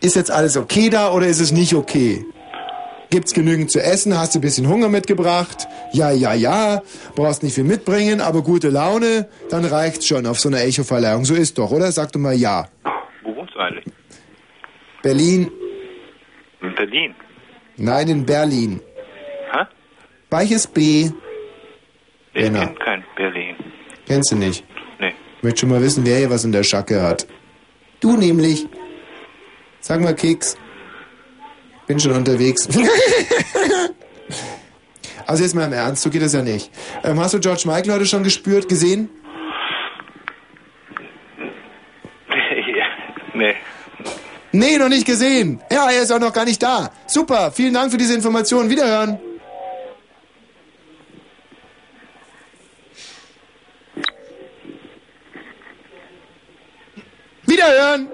Ist jetzt alles okay da oder ist es nicht okay? Gibt's genügend zu essen? Hast du ein bisschen Hunger mitgebracht? Ja, ja, ja. Brauchst nicht viel mitbringen, aber gute Laune, dann reicht's schon auf so einer Echo-Verleihung. So ist doch, oder? Sag doch mal ja. Wo wohnst du eigentlich? Berlin? In Berlin. Nein, in Berlin. Hä? Weiches B. Ich Benner. kenn kein Berlin. Kennst du nicht? Nee. Ich möchte schon mal wissen, wer hier was in der Schacke hat. Du nämlich. Sag mal, Keks. Bin schon unterwegs. [LAUGHS] also jetzt mal im Ernst, so geht das ja nicht. Ähm, hast du George Michael heute schon gespürt, gesehen? [LAUGHS] nee. Nee, noch nicht gesehen. Ja, er ist auch noch gar nicht da. Super, vielen Dank für diese Information. Wiederhören. Wiederhören.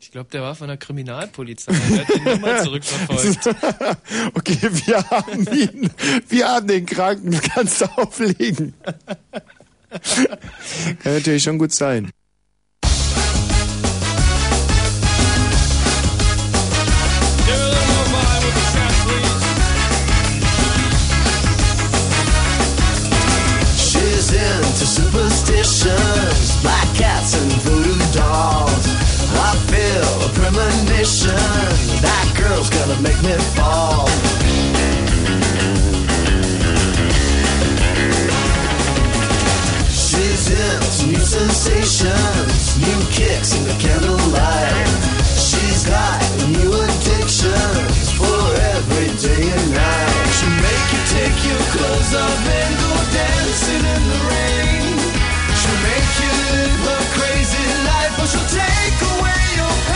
Ich glaube, der war von der Kriminalpolizei. Der hat die Nummer [LAUGHS] zurückverfolgt. [LAUGHS] okay, wir haben ihn. Wir haben den Kranken. Du kannst auflegen. [LAUGHS] Kann natürlich schon gut sein. She's into superstitions, black cats and voodoo dolls. Premonition that girl's gonna make me fall. She's into new sensations, new kicks in the candlelight. She's got new addictions for every day and night. She'll make you take your clothes off and go dancing in the rain. She'll make you live a crazy life, or she'll take away your pain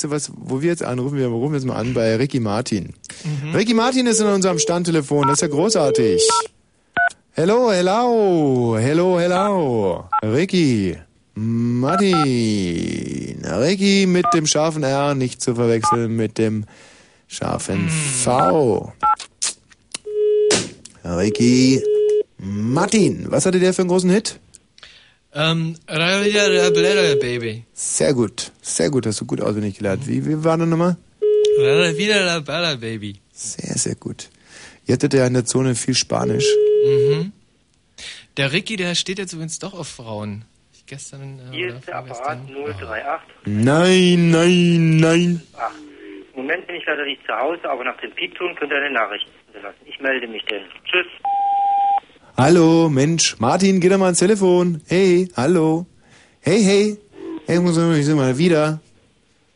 Weißt du was, wo wir jetzt anrufen? Wir rufen jetzt mal an bei Ricky Martin. Ricky Martin ist in unserem Standtelefon, das ist ja großartig. Hello, hello, hello, hello. Ricky Martin. Ricky mit dem scharfen R, nicht zu verwechseln mit dem scharfen V. Ricky Martin. Was hatte der für einen großen Hit? Ähm, Baby. Sehr gut, sehr gut, hast du gut auswendig gelernt. Wie, wie war das nochmal? Baby. Sehr, sehr gut. Ihr hattet ja in der Zone viel Spanisch. Mhm. Der Ricky, der steht jetzt übrigens doch auf Frauen. Ich gestern. Äh, Hier ist der Apparat 038. Nein, nein, nein. Ach, Im Moment bin ich leider nicht zu Hause, aber nach dem Piepton könnt ihr eine Nachricht hinterlassen. Ich melde mich denn. Tschüss. Hallo, Mensch. Martin, geh doch mal ans Telefon. Hey, hallo. Hey, hey. Hey, muss ich sind mal wieder.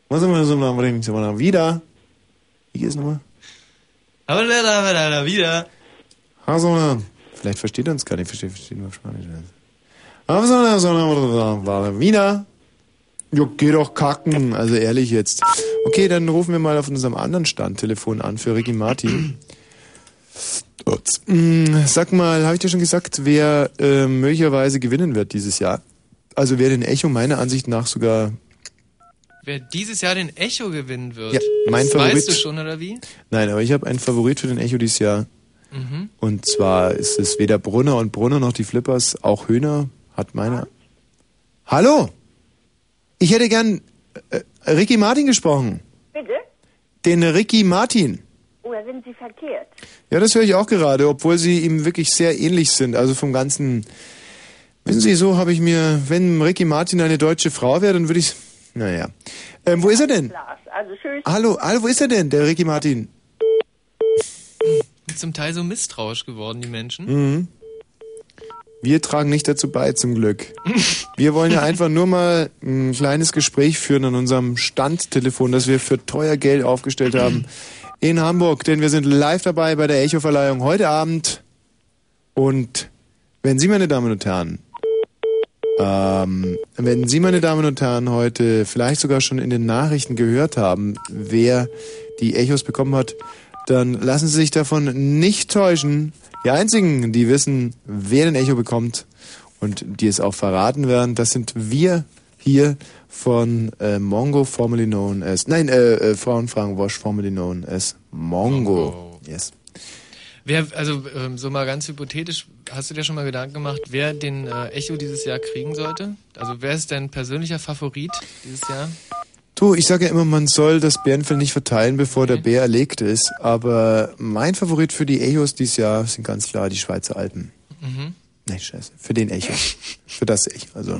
Muss mal so mal wieder. Wie geht's nochmal? Wieder. Also, vielleicht versteht er uns gar nicht, versteht, versteht nur Spanisch. Aber so, so, war wieder. Jo, geh doch kacken, also ehrlich jetzt. Okay, dann rufen wir mal auf unserem anderen Standtelefon an für Ricky Martin. Ups. Mm, Sag mal, habe ich dir schon gesagt, wer äh, möglicherweise gewinnen wird dieses Jahr? Also wer den Echo meiner Ansicht nach sogar... Wer dieses Jahr den Echo gewinnen wird. Ja, mein das Favorit. Weißt du schon, oder wie? Nein, aber ich habe einen Favorit für den Echo dieses Jahr. Mhm. Und zwar ist es weder Brunner und Brunner noch die Flippers, auch Höhner hat meine. Hallo! Ich hätte gern äh, Ricky Martin gesprochen. Bitte? Den Ricky Martin. Oder sind Sie verkehrt? Ja, das höre ich auch gerade, obwohl sie ihm wirklich sehr ähnlich sind. Also vom ganzen. Wissen Sie, so habe ich mir, wenn Ricky Martin eine deutsche Frau wäre, dann würde ich. Naja. Ähm, wo ist er denn? Also tschüss. Hallo, hallo, wo ist er denn, der Ricky Martin? Zum Teil so misstrauisch geworden, die Menschen. Mhm. Wir tragen nicht dazu bei, zum Glück. Wir wollen ja einfach nur mal ein kleines Gespräch führen an unserem Standtelefon, das wir für teuer Geld aufgestellt haben in Hamburg, denn wir sind live dabei bei der Echo-Verleihung heute Abend. Und wenn Sie, meine Damen und Herren, ähm, wenn Sie, meine Damen und Herren, heute vielleicht sogar schon in den Nachrichten gehört haben, wer die Echos bekommen hat, dann lassen Sie sich davon nicht täuschen. Die einzigen, die wissen, wer den Echo bekommt und die es auch verraten werden, das sind wir hier von äh, Mongo, formerly known as, nein, äh, äh, Frauenfragen Wash, formerly known as Mongo. Yes. Wer, also ähm, so mal ganz hypothetisch, hast du dir schon mal Gedanken gemacht, wer den äh, Echo dieses Jahr kriegen sollte? Also wer ist dein persönlicher Favorit dieses Jahr? Du, ich sage ja immer, man soll das Bärenfell nicht verteilen, bevor der Bär erlegt ist. Aber mein Favorit für die Echos dieses Jahr sind ganz klar die Schweizer Alpen. Mhm. Nein, scheiße. Für den Echo. [LAUGHS] für das Echo. Also.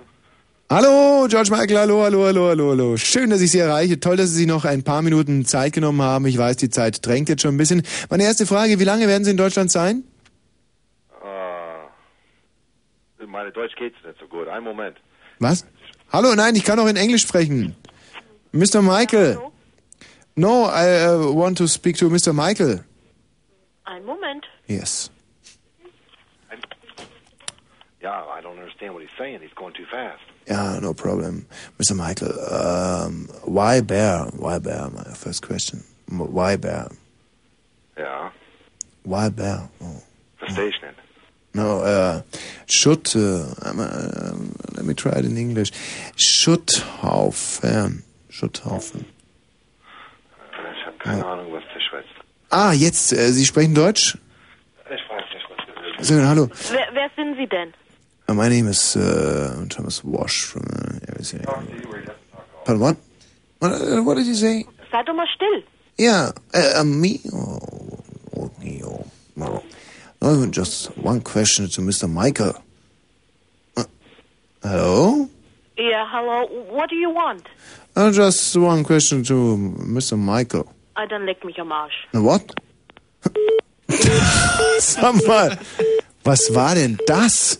Hallo, George Michael, hallo, hallo, hallo, hallo, hallo. Schön, dass ich Sie erreiche. Toll, dass Sie sich noch ein paar Minuten Zeit genommen haben. Ich weiß, die Zeit drängt jetzt schon ein bisschen. Meine erste Frage, wie lange werden Sie in Deutschland sein? Äh, meine Deutsch geht's nicht so gut. Einen Moment. Was? Hallo, nein, ich kann auch in Englisch sprechen. Mr. Michael. No, I uh, want to speak to Mr. Michael. Ein Moment. Yes. Yeah, I don't understand what he's saying. He's going too fast. Yeah, no problem. Mr. Michael, um, why bear? Why bear? My first question. M- Why bear? Ja, Why bear? Oh. verstehe ich nicht. No, uh, should, uh, um, uh, let me try it in English. Schutthaufen. Schutthaufen. Ich habe keine Ahnung, was der schwätzt. Ah, jetzt, äh, Sie sprechen Deutsch? Ich weiß nicht, was der will. Sagen, hallo. Wer, wer sind Sie denn? Uh, my name is uh, Thomas Wash from uh, everything. Pardon, what? What, uh, what did you say? Sei doch mal still. Yeah, uh, uh, me? Oh, oh, me, oh, no. No, just one question to Mr. Michael. Uh, hello? Ja, hallo. What do you want? Uh, just one question to Mr. Michael. Ah, dann leck mich am Arsch. Na, what? [LAUGHS] Sag mal, was war denn das?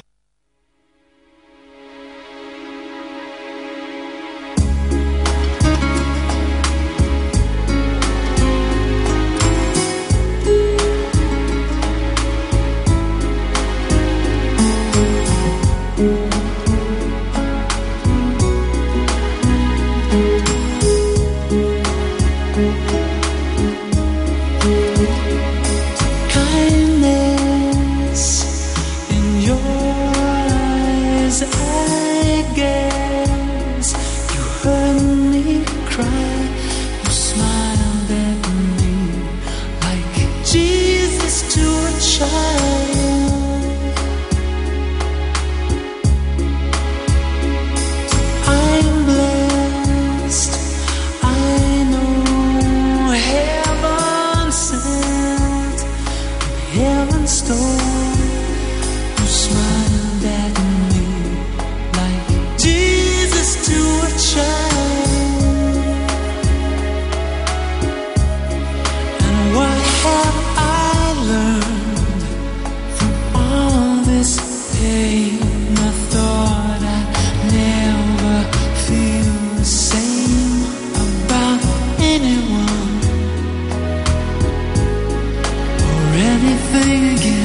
again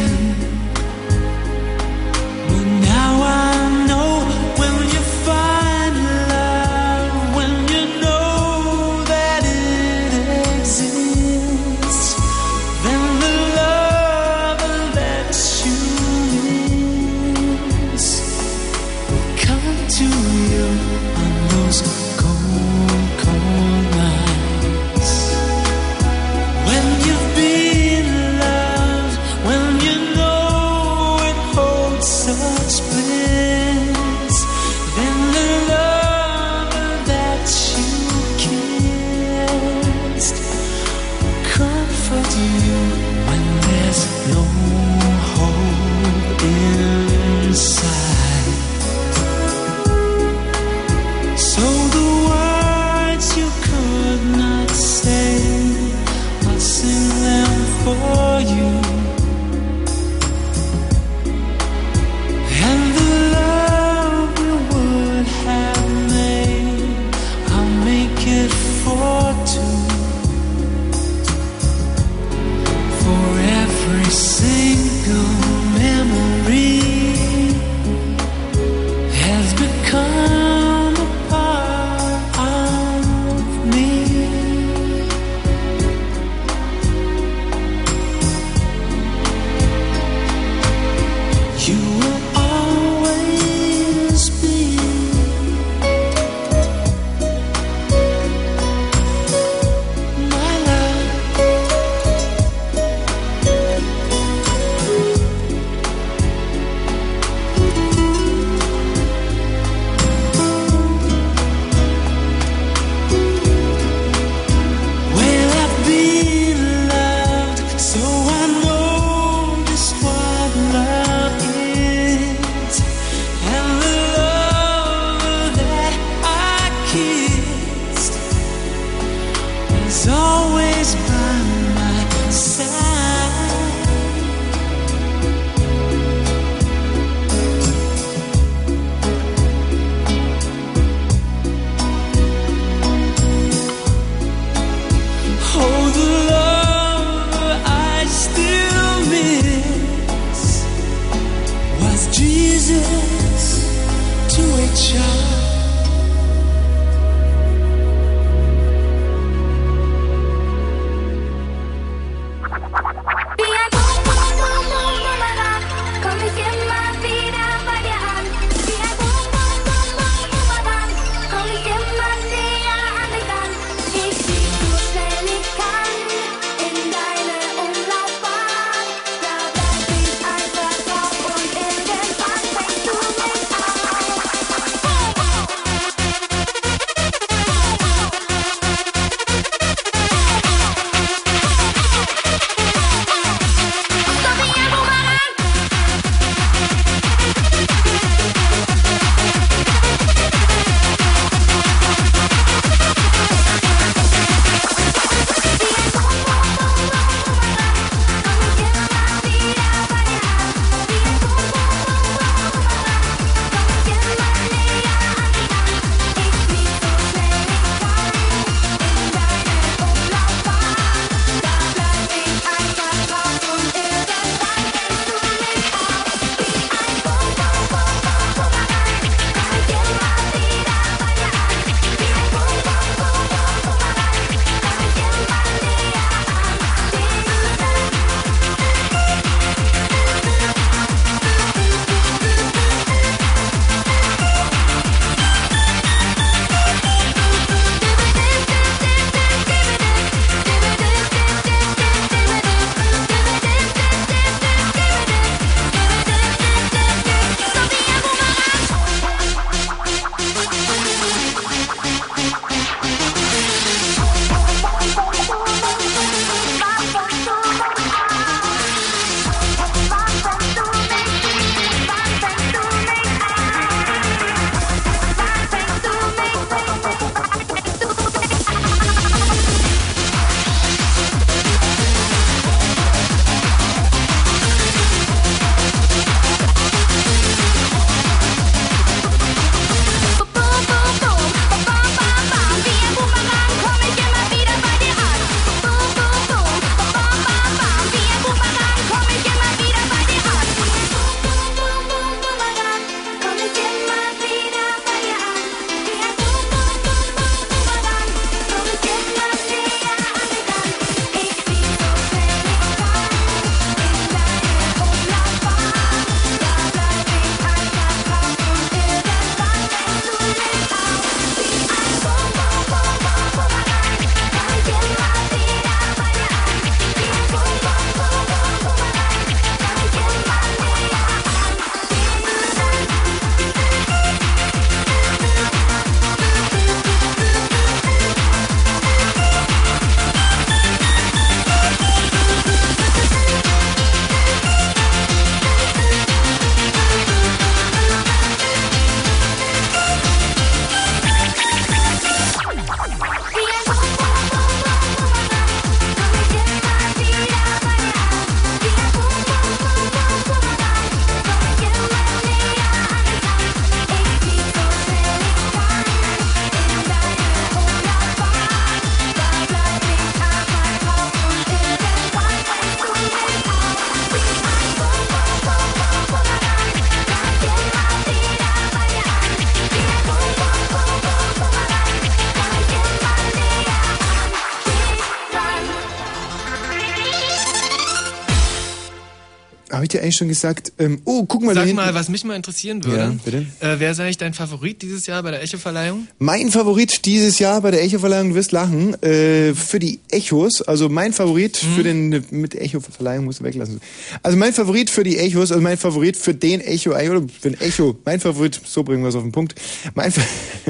eigentlich schon gesagt, ähm, oh, guck mal da Sag hinten. mal, was mich mal interessieren würde. Ja, bitte? Äh, wer ist eigentlich dein Favorit dieses Jahr bei der Echo-Verleihung? Mein Favorit dieses Jahr bei der Echo-Verleihung, du wirst lachen, äh, für die Echos, also mein Favorit Mhm. für den, mit Echo-Verleihung musst du weglassen. Also mein Favorit für die Echos, also mein Favorit für den Echo, oder für den Echo, mein Favorit, so bringen wir es auf den Punkt. Mein,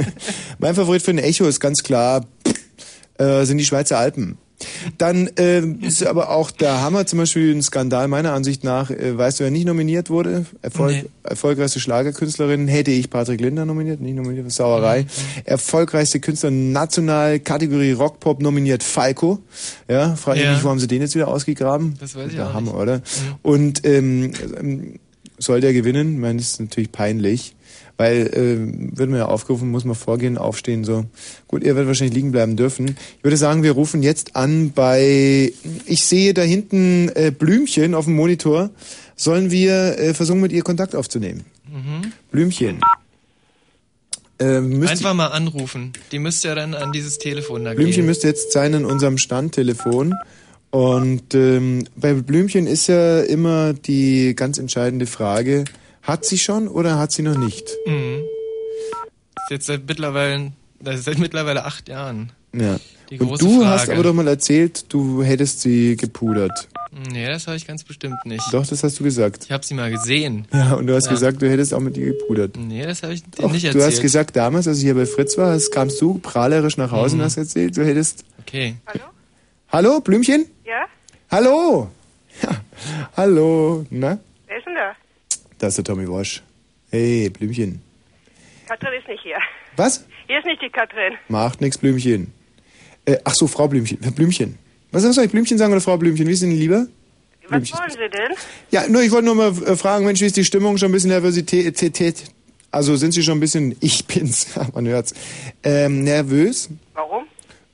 [LAUGHS] mein Favorit für den Echo ist ganz klar, äh, sind die Schweizer Alpen. Dann ähm, ist aber auch der Hammer zum Beispiel ein Skandal meiner Ansicht nach. Äh, weißt du, wer nicht nominiert wurde? Erfolg, Nee. Erfolgreichste Schlagerkünstlerin hätte ich Patrick Linder nominiert, nicht nominiert, Sauerei. Mhm. Erfolgreichste Künstler national, Kategorie Rockpop nominiert Falco. Ja, frage ich Ja. mich, wo haben sie den jetzt wieder ausgegraben? Das weiß ich der auch Hammer, nicht. oder? Und ähm, ähm, soll der gewinnen? Ich meine, das ist natürlich peinlich. Weil, ähm, wird man ja aufgerufen, muss man vorgehen, aufstehen, so. Gut, er wird wahrscheinlich liegen bleiben dürfen. Ich würde sagen, wir rufen jetzt an bei, ich sehe da hinten äh, Blümchen auf dem Monitor. Sollen wir äh, versuchen, mit ihr Kontakt aufzunehmen? Mhm. Blümchen. Äh, müsst Einfach mal anrufen. Die müsste ja dann an dieses Telefon da Blümchen gehen. müsste jetzt sein in unserem Standtelefon. Und ähm, bei Blümchen ist ja immer die ganz entscheidende Frage, hat sie schon oder hat sie noch nicht? Mhm. Ist jetzt seit mittlerweile, das ist seit mittlerweile acht Jahren. Ja. Die Und große du Frage. hast aber doch mal erzählt, du hättest sie gepudert. Nee, das habe ich ganz bestimmt nicht. Doch, das hast du gesagt. Ich habe sie mal gesehen. Ja, und du hast Ja. gesagt, du hättest auch mit ihr gepudert. Nee, das habe ich dir Doch, nicht du erzählt. hast gesagt, damals, als ich hier bei Fritz war, hast, kamst du prahlerisch nach Hause Mhm. und hast erzählt, du hättest... Okay. Hallo, Blümchen? Ja? Hallo! [LAUGHS] Ja, hallo, na? Wer ist denn da? Da ist der Tommy Walsh. Hey, Blümchen. Katrin ist nicht hier. Was? Hier ist nicht die Katrin. Macht nix, Blümchen. Äh, ach so, Frau Blümchen. Äh, Blümchen. Was soll ich, Blümchen sagen oder Frau Blümchen? Wie ist denn lieber? Was Blümchen. wollen Sie denn? Ja, nur ich wollte nur mal äh, fragen, Mensch, wie ist die Stimmung? Schon ein bisschen Nervosität? Also sind Sie schon ein bisschen, [LAUGHS] ich bin's, [LAUGHS] man hört's, ähm, nervös? Warum?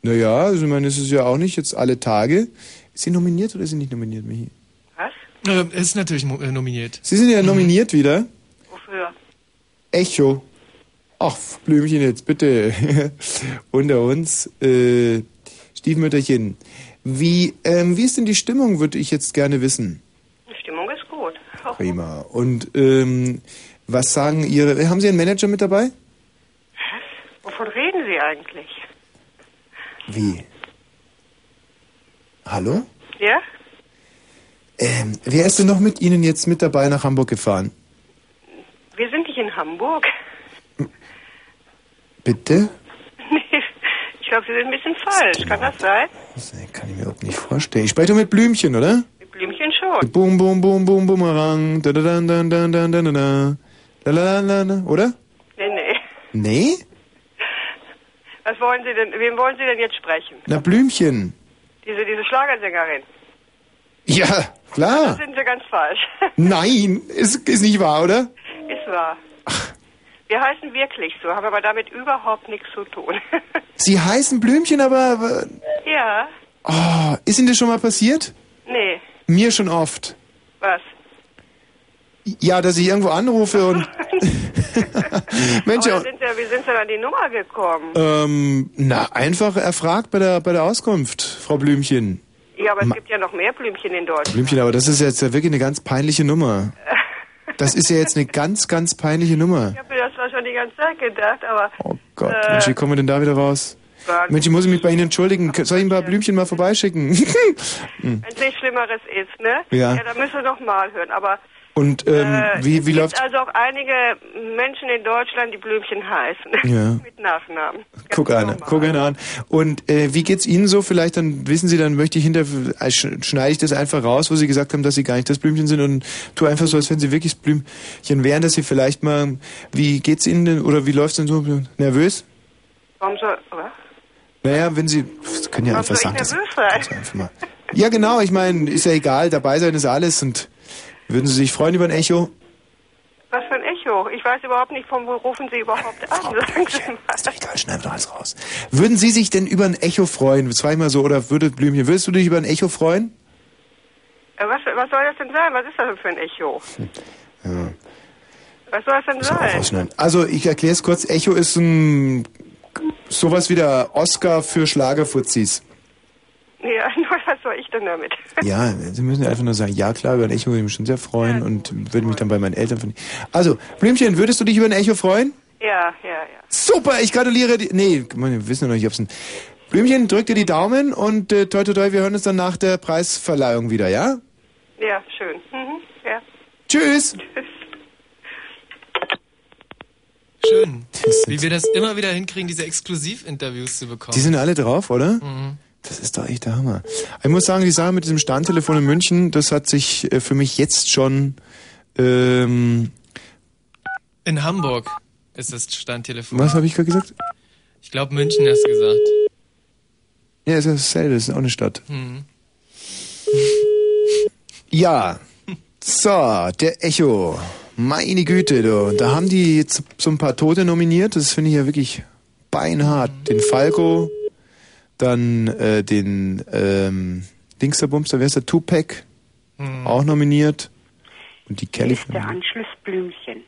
Naja, also ich meine, es ist ja auch nicht jetzt alle Tage. Ist sie nominiert oder ist sie nicht nominiert, Michi? Was? Äh, ist natürlich äh, nominiert. Sie sind ja nominiert wieder. Wofür? Echo. Ach, Blümchen jetzt, bitte. [LAUGHS] Unter uns. Äh, Stiefmütterchen. Wie, ähm, wie ist denn die Stimmung, würde ich jetzt gerne wissen. Die Stimmung ist gut. Auch Prima. Und ähm, was sagen Ihre... Haben Sie einen Manager mit dabei? Wovon reden Sie eigentlich? Wie? Hallo? Ja? Ähm, wer ist denn noch mit Ihnen jetzt mit dabei nach Hamburg gefahren? Wir sind nicht in Hamburg. Bitte? Nee, [LAUGHS] ich glaube, Sie sind ein bisschen falsch. Kann das sein? Das kann ich mir überhaupt nicht vorstellen. Ich spreche doch mit Blümchen, oder? Mit Blümchen schon. Boom, boom, boom, boom, boomerang. Da, da, da, da, da, da, da, da. Da, da, da, da, oder? Nee, nee. Nee? Was wollen Sie denn, wem wollen Sie denn jetzt sprechen? Na, Blümchen. Diese, diese Schlagersängerin. Ja, klar. sind Sie ganz falsch. [LAUGHS] Nein, ist, ist nicht wahr, oder? Ist wahr. Wir heißen wirklich so, haben aber damit überhaupt nichts zu tun. [LAUGHS] Sie heißen Blümchen, aber... ja, oh, ist Ihnen das schon mal passiert? nee, Mir schon oft. was? Ja, dass ich irgendwo anrufe und... [LAUGHS] Mensch, aber ja, sind Sie, wie sind Sie an die Nummer gekommen? ähm, na, einfach erfragt bei der, bei der Auskunft, Frau Blümchen. Ja, aber es Ma- gibt ja noch mehr Blümchen in Deutschland. Blümchen, aber das ist jetzt ja wirklich eine ganz peinliche Nummer. [LAUGHS] Das ist ja jetzt eine ganz, ganz peinliche Nummer. Ich habe mir das zwar schon die ganze Zeit gedacht, aber... Oh Gott, Mensch, wie kommen wir denn da wieder raus? Mensch, ich muss mich bei Ihnen entschuldigen. Soll ich ein paar Blümchen mal vorbeischicken? Wenn es nichts Schlimmeres ist, ne? Ja. Ja, dann müssen wir noch mal hören. Aber Und ähm, äh, wie, es wie gibt läuft... also auch einige Menschen in Deutschland, die Blümchen heißen. [LAUGHS] Ja. [LAUGHS] Mit Nachnamen. Guck einer, guck einer an. Und äh, wie geht's Ihnen so? Vielleicht dann wissen Sie, dann möchte ich hinter, äh, sch- schneide ich das einfach raus, wo Sie gesagt haben, dass Sie gar nicht das Blümchen sind und tu einfach so, als wenn Sie wirklich das Blümchen wären, dass Sie vielleicht mal, wie geht's Ihnen denn oder wie läuft's denn so? Nervös? Warum soll... Was? Naja, wenn Sie, das können ja Warum einfach sagen. Nervös sein? Ja, genau, ich meine, ist ja egal, dabei sein ist alles und würden Sie sich freuen über ein Echo? Was für ein Echo? Ich weiß überhaupt nicht, von wo rufen Sie überhaupt an. Sagen Sie mal. Ist doch egal, schneiden wir doch alles raus. Würden Sie sich denn über ein Echo freuen? Zweimal so, oder würde Blümchen, würdest du dich über ein Echo freuen? Äh, Was, was soll das denn sein? Was ist das denn für ein Echo? Ja. Was soll das denn Muss man auch sein? rausschneiden. Also ich erkläre es kurz. Echo ist ein sowas wie der Oscar für Schlagerfuzis. Ja, soll ich denn damit? [LAUGHS] Ja, Sie müssen einfach nur sagen, ja klar, über ein Echo würde ich mich schon sehr freuen und würde mich dann bei meinen Eltern von. Also, Blümchen, würdest du dich über ein Echo freuen? Ja, ja, ja. Super, ich gratuliere dir. Nee, wir wissen ja noch nicht, ob's ein. Blümchen, drück dir die Daumen und äh, toi toi toi, wir hören uns dann nach der Preisverleihung wieder, ja? Ja, schön. Mhm, ja. Tschüss. Schön. Wie wir das immer wieder hinkriegen, diese Exklusivinterviews zu bekommen. Die sind alle drauf, oder? Mhm. Das ist doch echt der Hammer. Ich muss sagen, die Sache mit diesem Standtelefon in München, das hat sich äh, für mich jetzt schon ähm, In Hamburg ist das Standtelefon. was habe ich gerade gesagt? Ich glaube, München hast du gesagt. Ja, ist ja dasselbe, das ist auch eine Stadt. Hm. [LAUGHS] Ja. So, der Echo. Meine Güte, du. Da haben die jetzt so ein paar Tote nominiert. Das finde ich ja wirklich beinhart. Den Falco, dann äh, den ähm, Dingsterbumster, wer ist der? Tupac, Hm. auch nominiert. Und die Kelly. Hier ist der Anschlussblümchen.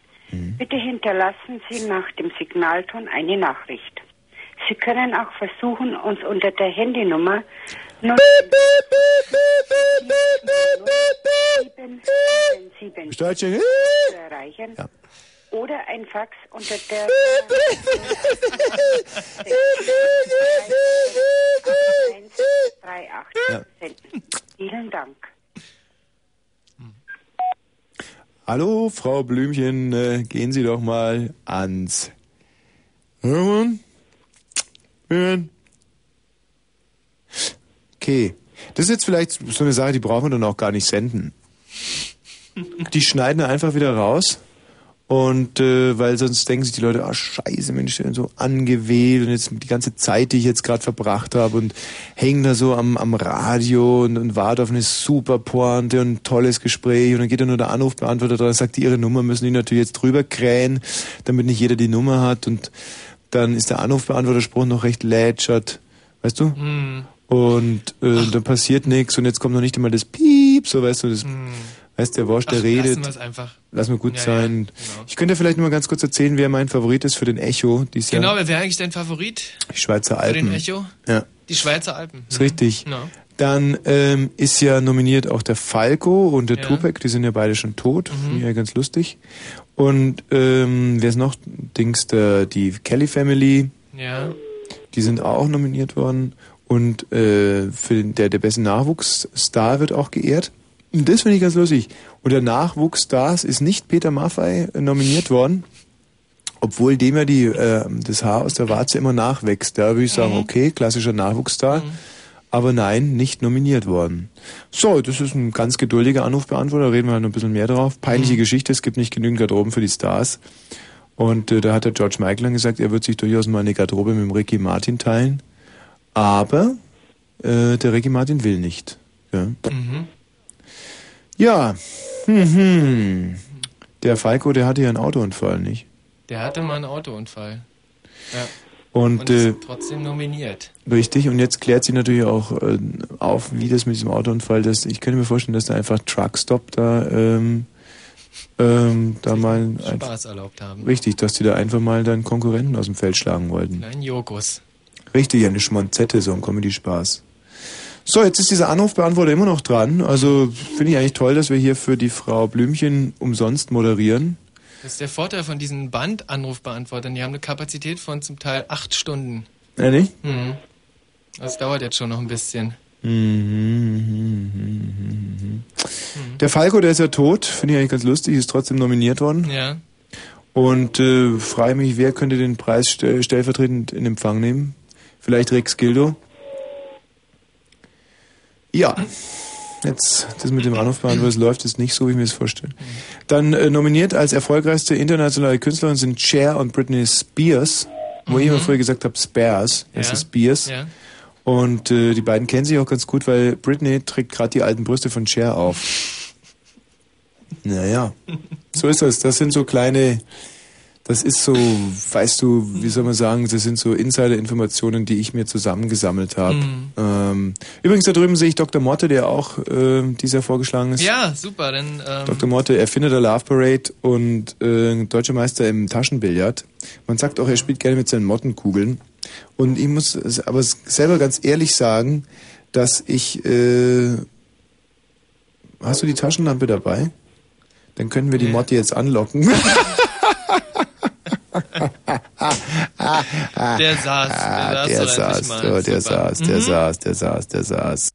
Bitte hinterlassen Sie nach dem Signalton eine Nachricht. Sie können auch versuchen, uns unter der Handynummer 0 Steuerchen. zu [LAUGHS] erreichen oder ein Fax unter der 138 senden. Vielen Dank. Hallo, Frau Blümchen, äh, gehen Sie doch mal ans. Okay. Das ist jetzt vielleicht so eine Sache, die brauchen wir dann auch gar nicht senden. Die schneiden einfach wieder raus. Und äh, weil sonst denken sich die Leute, ah scheiße, Mensch, ich bin so angewählt und jetzt die ganze Zeit, die ich jetzt gerade verbracht habe und hängen da so am, am Radio und, und warte auf eine super Pointe und ein tolles Gespräch und dann geht da nur der Anrufbeantworter dran, sagt die ihre Nummer, müssen die natürlich jetzt drüber krähen, damit nicht jeder die Nummer hat und dann ist der Anrufbeantworterspruch noch recht lätschert, weißt du? Hm. Und äh, dann passiert nichts und jetzt kommt noch nicht einmal das Piep, so weißt du, das, weißt der Worsch, der Ach, redet. lassen wir's einfach. Lass mal gut Ja, sein. Ich könnte vielleicht nur mal ganz kurz erzählen, wer mein Favorit ist für den Echo. Dies Genau, Jahr. wer wäre eigentlich dein Favorit Die Schweizer für Alpen. den Echo? Ja, Die Schweizer Alpen. ist richtig. Ja. Dann ähm, ist ja nominiert auch der Falco und der Ja. Tupac, die sind ja beide schon tot. Mhm. Finde ich ja ganz lustig. Und ähm, wer ist noch? Dings, der, die Kelly Family, Ja. die sind auch nominiert worden. Und äh, für den, der, der beste Nachwuchsstar wird auch geehrt. Das finde ich ganz lustig. Und der Nachwuchsstars ist nicht Peter Maffei nominiert worden, obwohl dem ja die, äh, das Haar aus der Warze immer nachwächst. Da würde ich sagen, okay, klassischer Nachwuchsstar. Aber nein, nicht nominiert worden. So, das ist ein ganz geduldiger Anrufbeantworter, reden wir halt noch ein bisschen mehr drauf. Peinliche Geschichte, es gibt nicht genügend Garderoben für die Stars. Und äh, da hat der George Michael dann gesagt, er wird sich durchaus mal eine Garderobe mit dem Ricky Martin teilen. Aber äh, der Ricky Martin will nicht. Ja. Mhm. Ja. Hm, hm. Der Falco, der hatte ja einen Autounfall, nicht? Der hatte mal einen Autounfall. Ja. Und, Und ist äh, trotzdem nominiert. Richtig, und jetzt klärt sich natürlich auch äh, auf, wie das mit diesem Autounfall ist. Ich könnte mir vorstellen, dass da einfach Truckstop da, ähm, ähm, da mal Spaß erlaubt haben. Richtig, dass die da einfach mal dann Konkurrenten aus dem Feld schlagen wollten. Kleinen Jokus. Richtig, eine Schmonzette, so ein Comedy-Spaß. So, jetzt ist dieser Anrufbeantworter immer noch dran. Also finde ich eigentlich toll, dass wir hier für die Frau Blümchen umsonst moderieren. Das ist der Vorteil von diesen Bandanrufbeantwortern. Die haben eine Kapazität von zum Teil acht Stunden. Nicht? Mhm. Das dauert jetzt schon noch ein bisschen. Mhm. Der Falco, der ist ja tot, finde ich eigentlich ganz lustig, ist trotzdem nominiert worden. Ja. Und äh, frage mich, wer könnte den Preis stell stellvertretend in Empfang nehmen? Vielleicht Rex Gildo? Ja. Jetzt, das mit dem Anrufbeantworter, das läuft jetzt nicht so, wie ich mir das vorstelle. Dann äh, nominiert als erfolgreichste internationale Künstlerin sind Cher und Britney Spears. Wo ich immer früher gesagt habe, Spears, es Ja. ist Spears. Ja. Und äh, die beiden kennen sich auch ganz gut, weil Britney trägt gerade die alten Brüste von Cher auf. [LAUGHS] Naja, so ist das. Das sind so kleine, das ist so, weißt du, wie soll man sagen, das sind so Insider-Informationen, die ich mir zusammengesammelt habe. Mhm. Ähm, übrigens, da drüben sehe ich Dr. Motte, der auch äh, dieses Jahr vorgeschlagen ist. Ja, super. Dann, ähm, Dr. Motte, Erfinder der Love Parade und äh, deutscher Meister im Taschenbillard. Man sagt auch, er spielt gerne mit seinen Mottenkugeln. Und ich muss aber selber ganz ehrlich sagen, dass ich... Äh, hast du die Taschenlampe dabei? Dann können wir die Motte jetzt anlocken. [LAUGHS] [LAUGHS] Der saß, der der saß. der saß, der saß, der saß, der saß.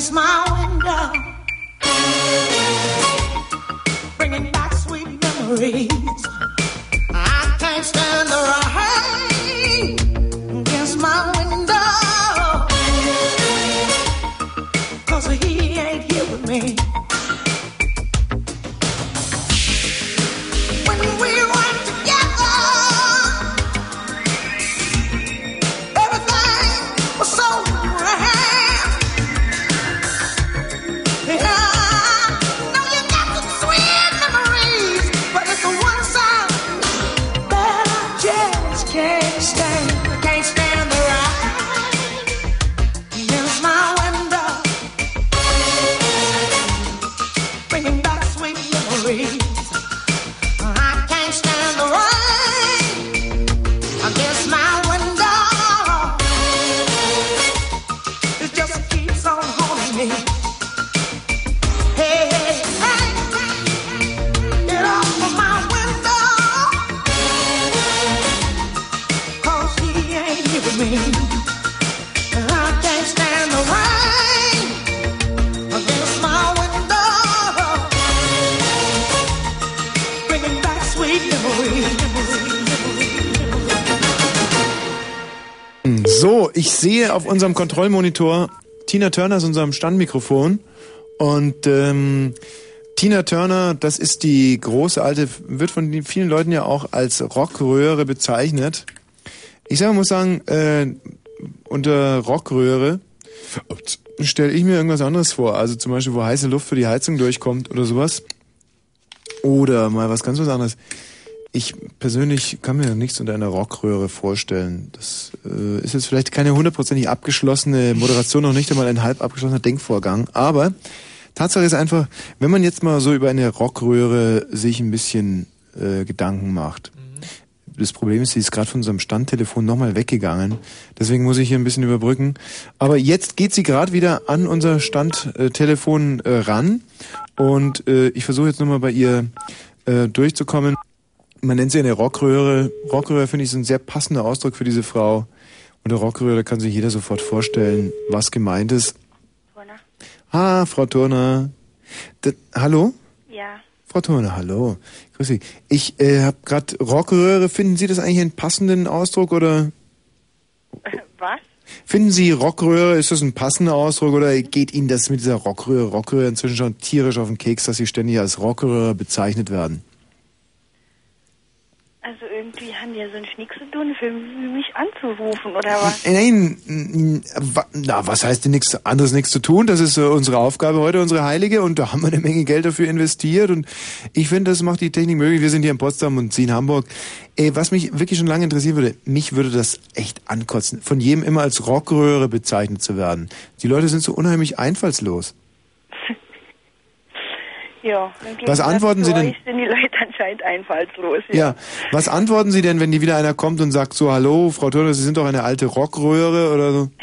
Against my window, bringing back sweet memories. Unserem Kontrollmonitor Tina Turner ist unserem Standmikrofon und ähm, Tina Turner, das ist die große alte, wird von vielen Leuten ja auch als Rockröhre bezeichnet. Ich selber muss sagen, äh, unter Rockröhre stelle ich mir irgendwas anderes vor. Also zum Beispiel, wo heiße Luft für die Heizung durchkommt oder sowas. Oder mal was ganz was anderes. Ich persönlich kann mir nichts unter einer Rockröhre vorstellen. Das äh, ist jetzt vielleicht keine hundertprozentig abgeschlossene Moderation, noch nicht einmal ein halb abgeschlossener Denkvorgang. Aber Tatsache ist einfach, wenn man jetzt mal so über eine Rockröhre sich ein bisschen äh, Gedanken macht. Das Problem ist, sie ist gerade von unserem Standtelefon nochmal weggegangen. Deswegen muss ich hier ein bisschen überbrücken. Aber jetzt geht sie gerade wieder an unser Standtelefon äh, ran. Und äh, ich versuche jetzt nochmal bei ihr äh, durchzukommen. Man nennt sie eine Rockröhre. Rockröhre finde ich ist ein sehr passender Ausdruck für diese Frau. Unter Rockröhre kann sich jeder sofort vorstellen, was gemeint ist. Ah, Frau Turner. D hallo? Ja. Frau Turner, hallo. Grüß Sie. Ich äh, habe gerade Rockröhre. Finden Sie das eigentlich einen passenden Ausdruck oder Was? finden Sie Rockröhre, ist das ein passender Ausdruck oder geht Ihnen das mit dieser Rockröhre, Rockröhre inzwischen schon tierisch auf den Keks, dass Sie ständig als Rockröhre bezeichnet werden? Also irgendwie haben die ja sonst nichts zu tun, für mich anzurufen, oder was? Äh, Nein, na, was heißt denn nichts anderes nichts zu tun? Das ist äh, unsere Aufgabe heute, unsere Heilige, und da haben wir eine Menge Geld dafür investiert und ich finde, das macht die Technik möglich. Wir sind hier in Potsdam und sie in Hamburg. Ey, was mich wirklich schon lange interessieren würde, mich würde das echt ankotzen, von jedem immer als Rockröhre bezeichnet zu werden. Die Leute sind so unheimlich einfallslos. Ja. Was antworten Sie denn? sind die Leute anscheinend einfallslos. Ja, was antworten Sie denn, wenn die wieder einer kommt und sagt so, hallo, Frau Turner, Sie sind doch eine alte Rockröhre oder so? [LAUGHS]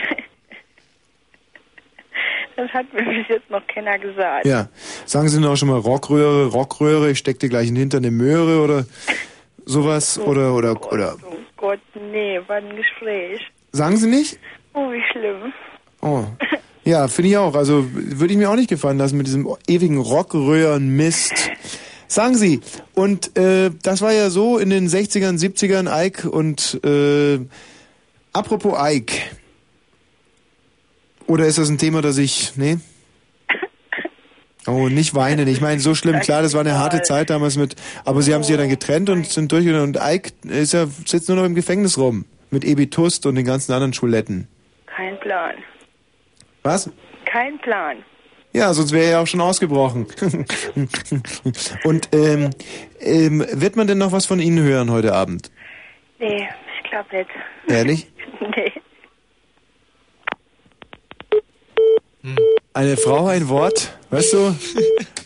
Das hat mir bis jetzt noch keiner gesagt. Ja. Sagen Sie noch schon mal Rockröhre, Rockröhre, ich steck dir gleich Hintern eine Möhre oder sowas oder oder oder Oh Gott, nee, war ein Gespräch. sagen Sie nicht? Oh, wie schlimm. Oh. Ja, finde ich auch. Also würde ich mir auch nicht gefallen lassen mit diesem ewigen Rockröhren-Mist. Sagen Sie, und äh, das war ja so in den 60ern, 70ern, Ike und äh, apropos Ike. Oder ist das ein Thema, das ich. Nee? Oh, nicht weinen. Ich meine, so schlimm, klar, das war eine harte Zeit damals mit. Aber sie haben sich ja dann getrennt und sind durchgegangen. Und Ike ist ja, sitzt nur noch im Gefängnis rum. Mit Ebi Tust und den ganzen anderen Schuletten. Kein Plan. Was? Kein Plan. Ja, sonst wäre er ja auch schon ausgebrochen. [LAUGHS] Und ähm, ähm, wird man denn noch was von Ihnen hören heute Abend? Nee, ich glaube nicht. Ehrlich? [LAUGHS] nee. Eine Frau, ein Wort, weißt du?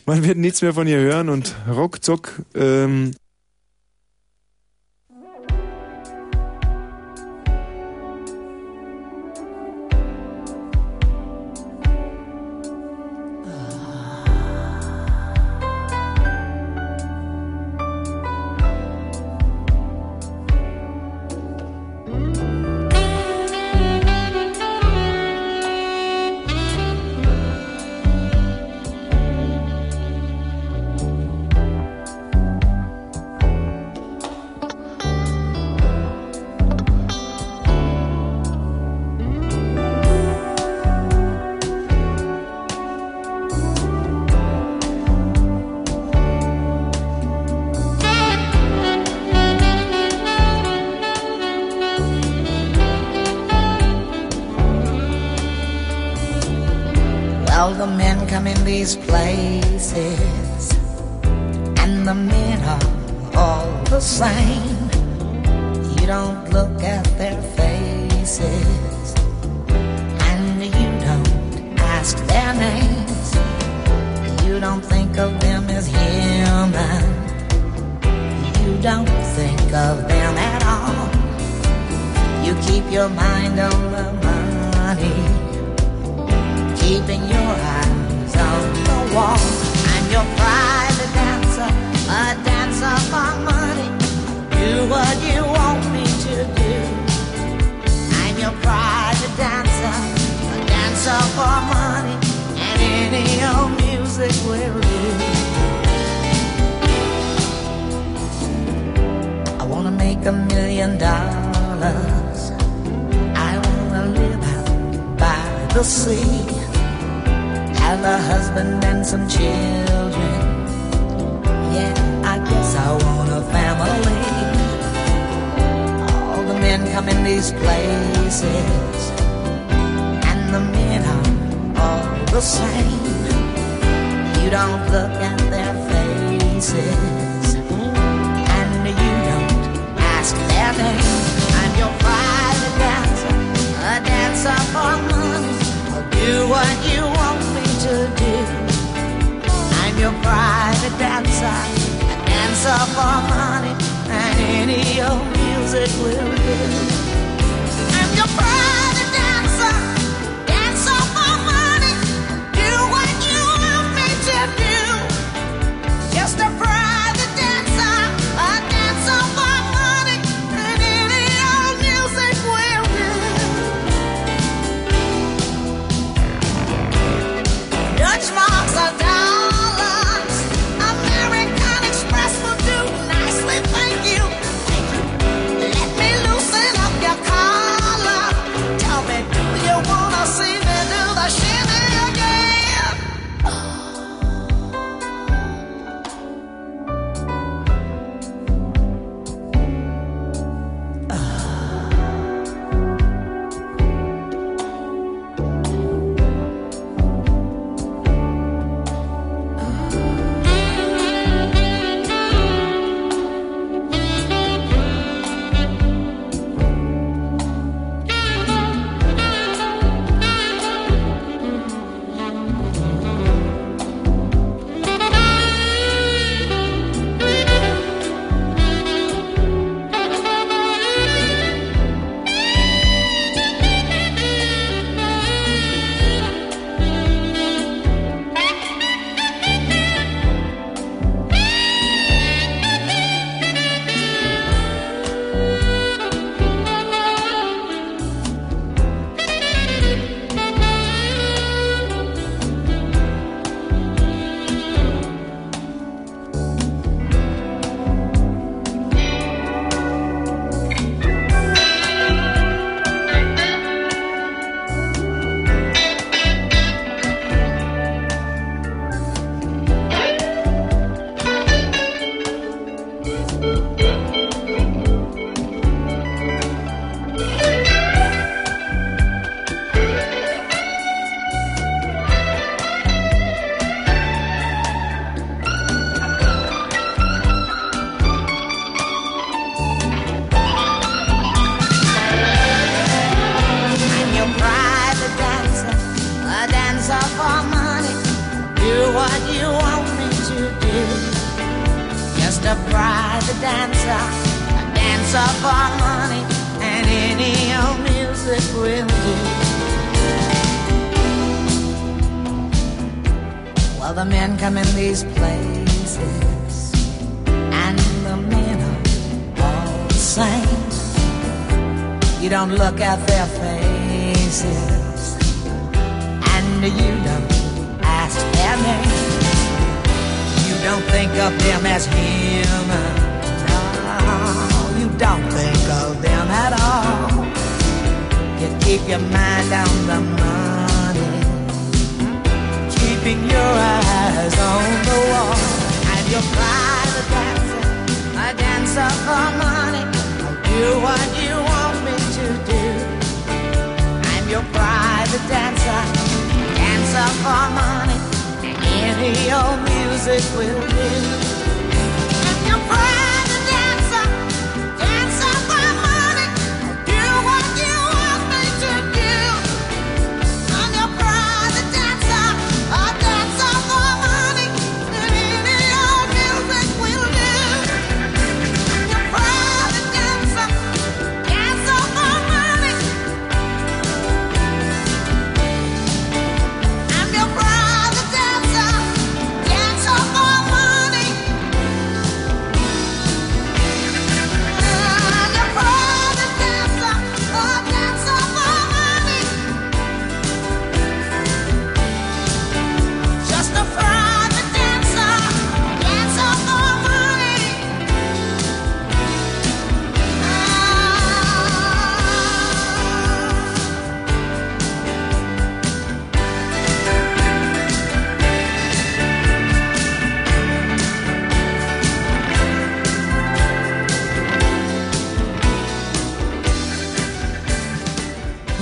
Man wird nichts mehr von ihr hören und ruckzuck. Ähm,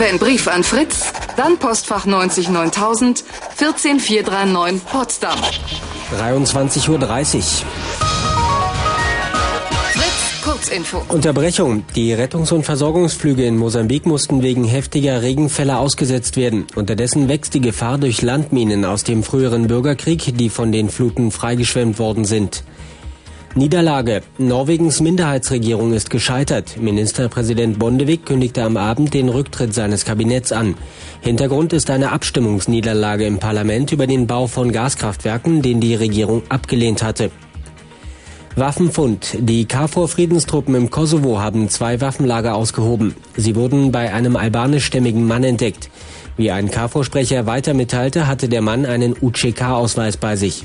Wenn Brief an Fritz, dann Postfach 90 9000 14439 Potsdam. 23.30 Uhr. Fritz Kurzinfo. Unterbrechung. Die Rettungs- und Versorgungsflüge in Mosambik mussten wegen heftiger Regenfälle ausgesetzt werden. Unterdessen wächst die Gefahr durch Landminen aus dem früheren Bürgerkrieg, die von den Fluten freigeschwemmt worden sind. Niederlage. Norwegens Minderheitsregierung ist gescheitert. Ministerpräsident Bondevik kündigte am Abend den Rücktritt seines Kabinetts an. Hintergrund ist eine Abstimmungsniederlage im Parlament über den Bau von Gaskraftwerken, den die Regierung abgelehnt hatte. Waffenfund. Die KFOR-Friedenstruppen im Kosovo haben zwei Waffenlager ausgehoben. Sie wurden bei einem albanischstämmigen Mann entdeckt. Wie ein KFOR-Sprecher weiter mitteilte, hatte der Mann einen UCK-Ausweis bei sich.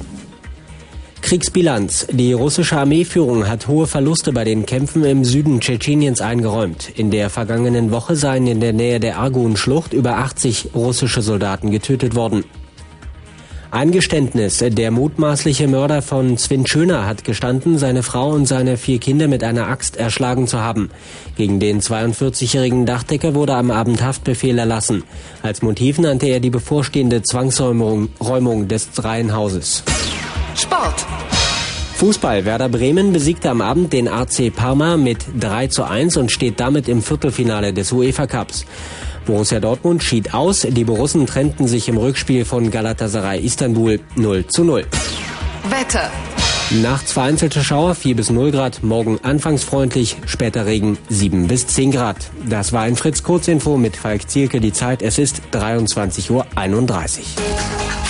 Kriegsbilanz. Die russische Armeeführung hat hohe Verluste bei den Kämpfen im Süden Tschetscheniens eingeräumt. In der vergangenen Woche seien in der Nähe der Argun-Schlucht über 80 russische Soldaten getötet worden. Eingeständnis. Der mutmaßliche Mörder von Sven Schöner hat gestanden, seine Frau und seine vier Kinder mit einer Axt erschlagen zu haben. Gegen den 42-jährigen Dachdecker wurde am Abend Haftbefehl erlassen. Als Motiv nannte er die bevorstehende Zwangsräumung Räumung des Reihenhauses. Sport. Fußball. Werder Bremen besiegte am Abend den AC Parma mit 3 zu 1 und steht damit im Viertelfinale des UEFA Cups. Borussia Dortmund schied aus. Die Borussen trennten sich im Rückspiel von Galatasaray Istanbul 0 zu 0. Wetter. Nachts vereinzelte Schauer 4 bis 0 Grad, morgen anfangs freundlich, später Regen 7 bis 10 Grad. Das war ein Fritz Kurzinfo mit Falk Zielke. Die Zeit, es ist 23.31 Uhr.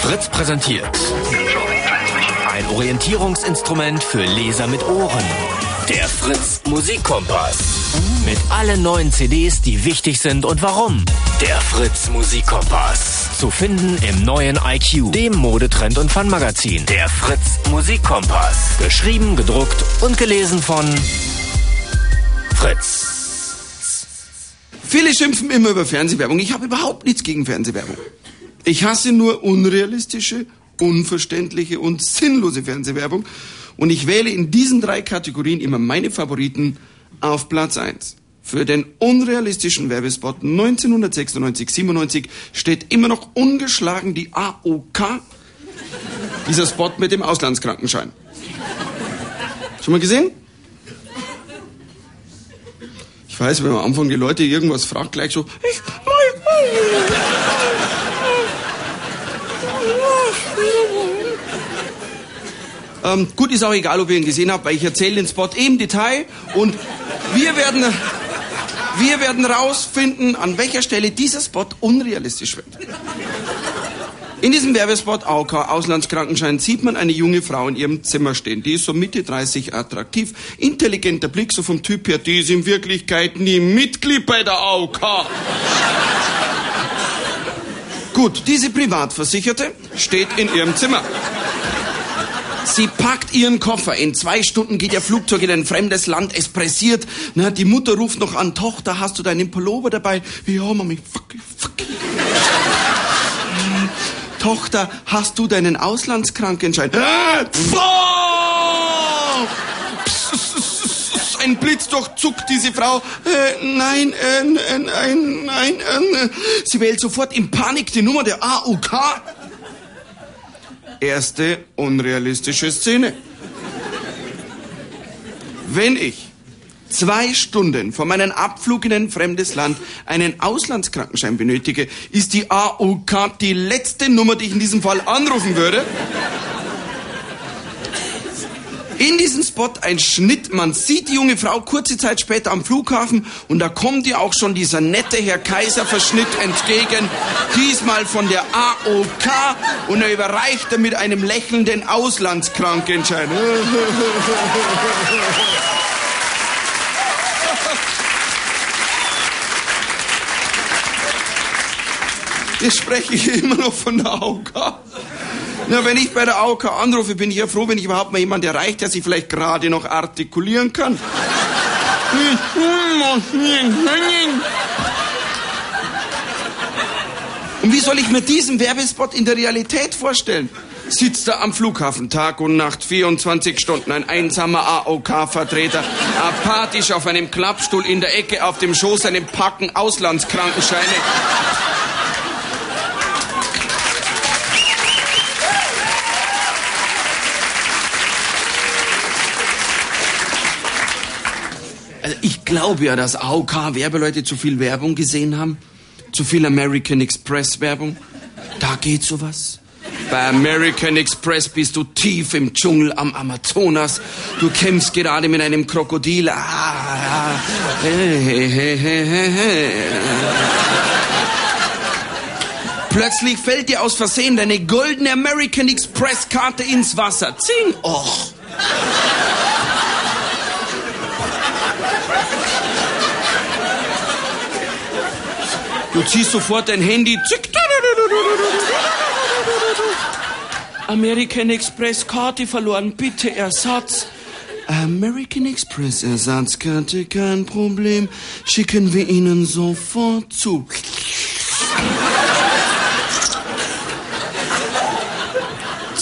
Fritz präsentiert. Ein Orientierungsinstrument für Leser mit Ohren. Der Fritz Musikkompass. Mit allen neuen CDs, die wichtig sind und warum. Der Fritz Musikkompass. Zu finden im neuen IQ, dem Modetrend und Fun-Magazin. Der Fritz Musikkompass. Geschrieben, gedruckt und gelesen von Fritz. Viele schimpfen immer über Fernsehwerbung. Ich habe überhaupt nichts gegen Fernsehwerbung. Ich hasse nur unrealistische, unverständliche und sinnlose Fernsehwerbung. Und ich wähle in diesen drei Kategorien immer meine Favoriten auf Platz 1. Für den unrealistischen Werbespot 1996-97 steht immer noch ungeschlagen die AOK. Dieser Spot mit dem Auslandskrankenschein. Schon mal gesehen? Ich weiß, wenn am Anfang die Leute irgendwas fragt, gleich so, ich, Ähm, gut, ist auch egal, ob ihr ihn gesehen habt, weil ich erzähle den Spot im Detail und Wir werden, wir werden rausfinden, an welcher Stelle dieser Spot unrealistisch wird. In diesem Werbespot AOK Auslandskrankenschein sieht man eine junge Frau in ihrem Zimmer stehen. Die ist so Mitte 30 attraktiv, intelligenter Blick so vom Typ her, die ist in Wirklichkeit nie Mitglied bei der AOK. Gut, diese Privatversicherte steht in ihrem Zimmer. Sie packt ihren Koffer. In zwei Stunden geht ihr Flugzeug in ein fremdes Land. Es pressiert. Na, die Mutter ruft noch an. Tochter, hast du deinen Pullover dabei? Ja, Mami. Fuck, fuck. Tochter, hast du deinen Auslandskrankenschein? Äh, Ein Blitz durchzuckt diese Frau. Äh, nein, äh, nein, nein. Äh, sie wählt sofort in Panik die Nummer der AUK. Erste unrealistische Szene. Wenn ich zwei Stunden vor meinem Abflug in ein fremdes Land einen Auslandskrankenschein benötige, ist die AOK die letzte Nummer, die ich in diesem Fall anrufen würde. In diesem Spot ein Schnitt. Man sieht die junge Frau kurze Zeit später am Flughafen und da kommt ihr auch schon dieser nette Herr Kaiser-Verschnitt entgegen. Diesmal von der AOK und er überreicht er mit einem lächelnden Auslandskrankenschein. [LAUGHS] Jetzt spreche ich immer noch von der AOK. Na, wenn ich bei der AOK anrufe, bin ich ja froh, wenn ich überhaupt mal jemanden erreicht, der sich vielleicht gerade noch artikulieren kann. Und wie soll ich mir diesen Werbespot in der Realität vorstellen? Sitzt da am Flughafen Tag und Nacht, 24 Stunden, ein einsamer AOK-Vertreter, apathisch auf einem Klappstuhl in der Ecke, auf dem Schoß einem Packen Auslandskrankenscheine. Also ich glaube ja, dass AOK-Werbeleute zu viel Werbung gesehen haben. Zu viel American Express-Werbung. Da geht sowas. Bei American Express bist du tief im Dschungel am Amazonas. Du kämpfst gerade mit einem Krokodil. Ah, ah, hey, hey, hey. Plötzlich fällt dir aus Versehen deine goldene American Express Karte ins Wasser. Zing! Och. Du ziehst sofort dein Handy. Zick. American Express Karte verloren. Bitte Ersatz. American Express Ersatzkarte, kein Problem. Schicken wir Ihnen sofort zu.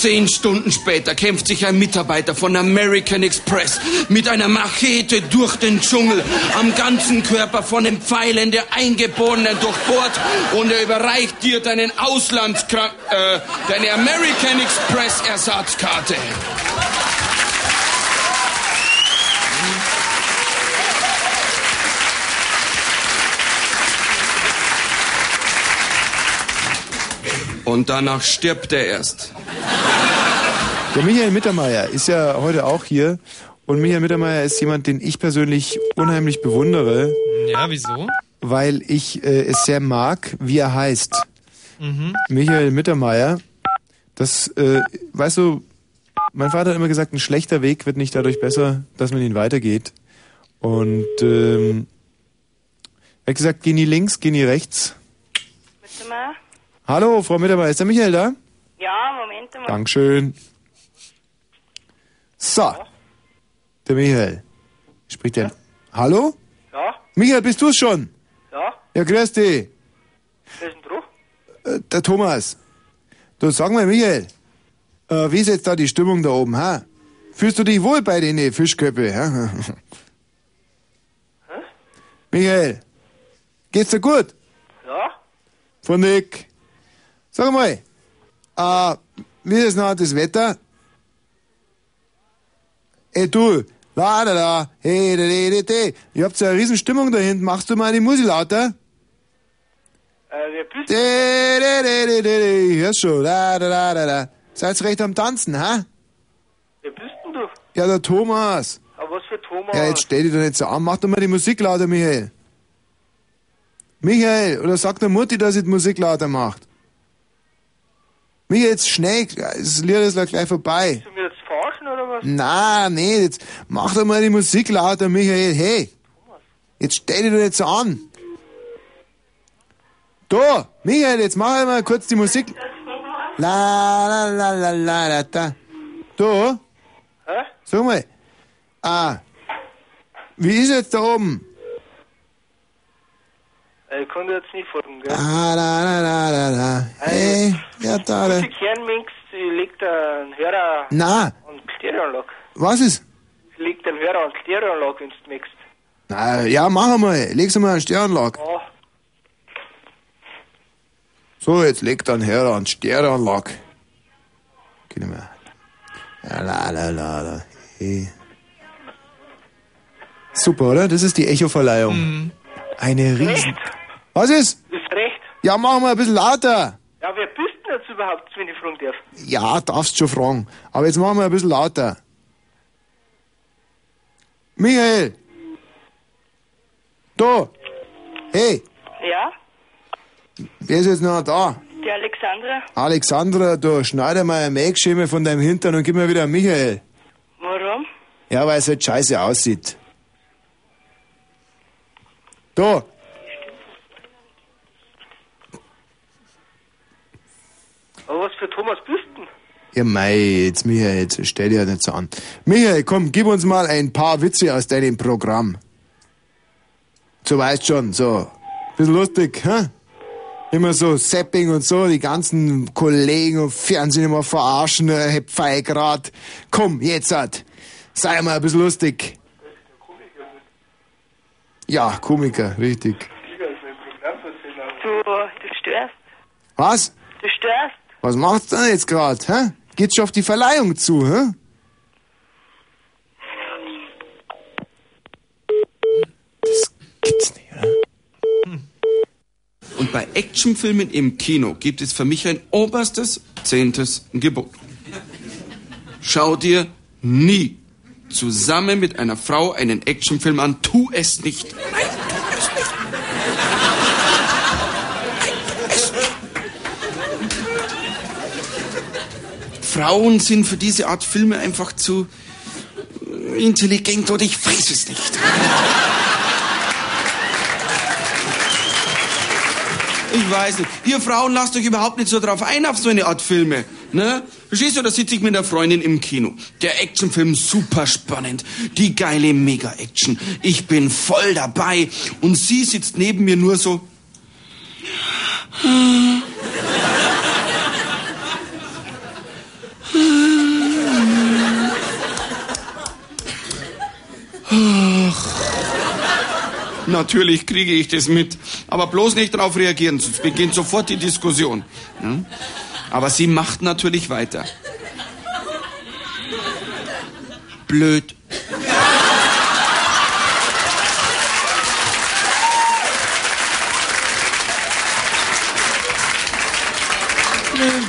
Zehn Stunden später kämpft sich ein Mitarbeiter von American Express mit einer Machete durch den Dschungel, am ganzen Körper von den Pfeilen der Eingeborenen durchbohrt und er überreicht dir deinen Auslandskrank... Äh, deine American Express Ersatzkarte. Und danach stirbt er erst. Der Michael Mittermeier ist ja heute auch hier. Und Michael Mittermeier ist jemand, den ich persönlich unheimlich bewundere, Ja, wieso? weil ich äh, es sehr mag, wie er heißt. Mhm. Michael Mittermeier. Das, äh, weißt du, mein Vater hat immer gesagt, ein schlechter Weg wird nicht dadurch besser, dass man ihn weitergeht. Und ähm, er hat gesagt, geh nie links, geh nie rechts. Mal. Hallo, Frau Mittermeier, ist der Michael da? Ja, Moment mal. Dankeschön. So. Der Michael. Spricht der. Hallo? Ja, Michael, bist du's schon? ja, Ja, grüß dich. wer ist denn drauf? Äh, der Thomas. Du sag mal, Michael. Äh, wie ist jetzt da die Stimmung da oben, ha? Fühlst du dich wohl bei den Fischköppe, ha? Michael. Geht's dir gut? Ja, Von Nick. Sag mal, äh, wie ist noch das Wetter? Ey du, la da da, hey da da da da. Ihr habt so eine riesen Stimmung da hinten. Machst du mal die Musik lauter? äh, wer bist Da, da, da, da, da, da. Hörst schon, da da da da da. Seid recht am Tanzen, ha? Wer bist denn du? Ja, der Thomas. Aber was für Thomas. Ja, jetzt stell dich doch nicht so an. Mach doch mal die Musik lauter, Michael. Michael, oder sag der Mutti, dass sie die Musik lauter macht. Michael, jetzt schnell, das Lied ist gleich vorbei. Willst du mir jetzt verarschen oder was? Na, nee, jetzt mach doch mal die Musik lauter, Michael. Hey, jetzt stell dich doch nicht so an. Da, Michael, jetzt mach mal kurz die Musik. La la la la la la da. Da, Hä? sag mal. Ah, wie ist jetzt da oben? Äh, Ich kann dir jetzt nicht folgen, gell? Ah, la la la la la. Hey, ja da, da. Leg da einen Hörer Na, und Stereoanlage. was ist? Leg den Hörer und Stereoanlage, wenn du mixt. Na, ja, mach mal. Leg's mal an Sternlag. Ja. So, jetzt leg dann her an Stereoanlag. Geh nicht mehr. Ja, la, la, la, la. Hey. Super, oder? Das ist die Echo-Verleihung. Eine riesen... Was ist? Ist recht. Ja, mach mal ein bisschen lauter. Ja, wer bist denn jetzt überhaupt, wenn ich fragen darf? Ja, darfst schon fragen. Aber jetzt machen wir ein bisschen lauter. Michael! Da! Hey, Ja, wer ist jetzt noch da? die Alexandra. Alexandra, du schneide mal ein Mägschema von deinem Hintern und gib mir wieder Michael. Warum? Ja, weil es halt scheiße aussieht. Da! Aber was für Thomas bist denn? Ja, mei, jetzt Michael, jetzt stell dich ja nicht so an. Michael, komm, gib uns mal ein paar Witze aus deinem Programm. So weißt schon, so. Bisschen lustig, hä? Immer so Sepping und so, die ganzen Kollegen und Fernsehen immer verarschen, äh, heb Fei grad. Komm, jetzt hat. Sei mal ein bisschen lustig. Ja, Komiker, richtig. Du, du störst. Was? Du störst. Was macht's denn jetzt grad, hä? Geht's schon auf die Verleihung zu, hä? Und bei Actionfilmen im Kino gibt es für mich ein oberstes, zehntes Gebot. Schau dir nie zusammen mit einer Frau einen Actionfilm an. Tu es nicht. Nein, tu es nicht. Frauen sind für diese Art Filme einfach zu äh, intelligent oder ich weiß es nicht. Ich weiß nicht. Ihr Frauen lasst euch überhaupt nicht so drauf ein auf so eine Art Filme. Ne? Verstehst du, da sitze ich mit einer Freundin im Kino. Der Actionfilm super spannend. Die geile Mega-Action. Ich bin voll dabei. Und sie sitzt neben mir nur so. Natürlich kriege ich das mit. Aber bloß nicht darauf reagieren, sonst beginnt sofort die Diskussion. Aber sie macht natürlich weiter. Blöd.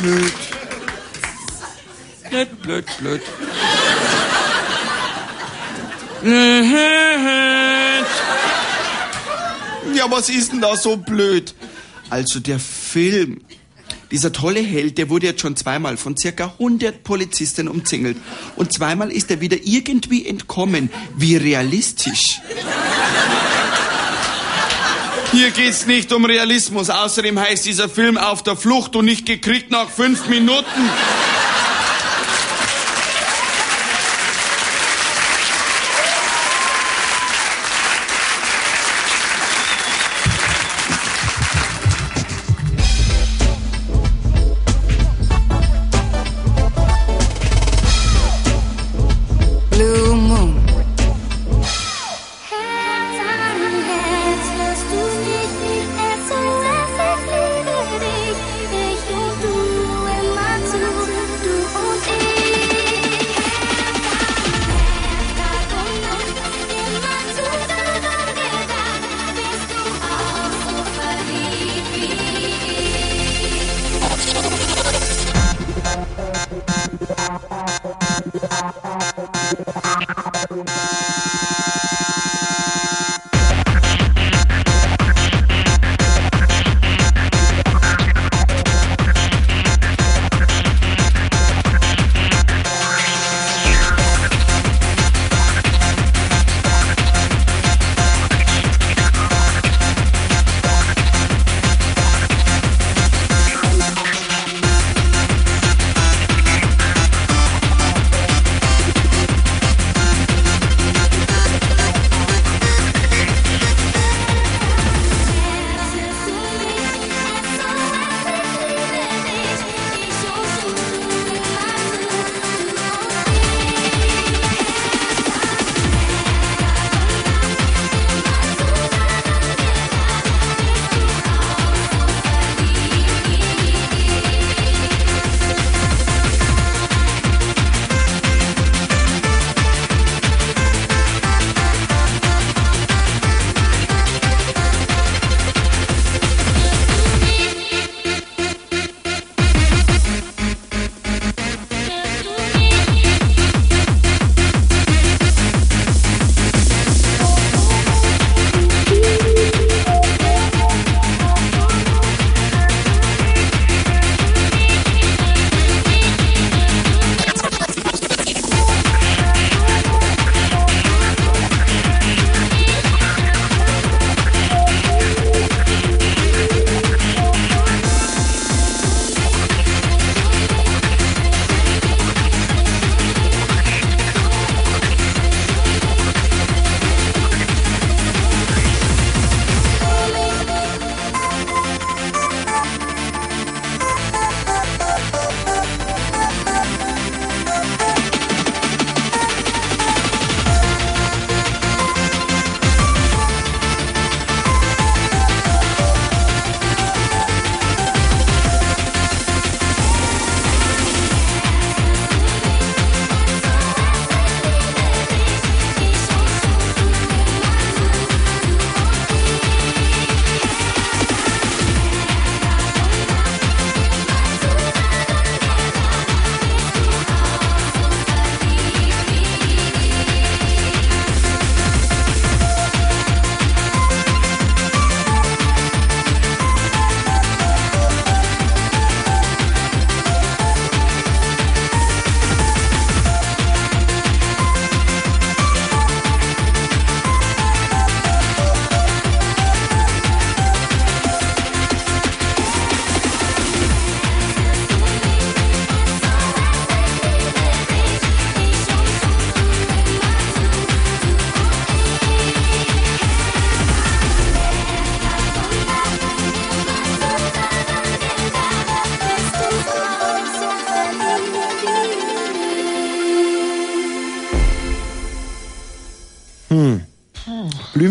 Blöd. Blöd, blöd, blöd. Ja, was ist denn da so blöd? Also der Film. Dieser tolle Held, der wurde jetzt schon zweimal von circa 100 Polizisten umzingelt. Und zweimal ist er wieder irgendwie entkommen. Wie realistisch. Hier geht's nicht um Realismus. Außerdem heißt dieser Film auf der Flucht und nicht gekriegt nach fünf Minuten.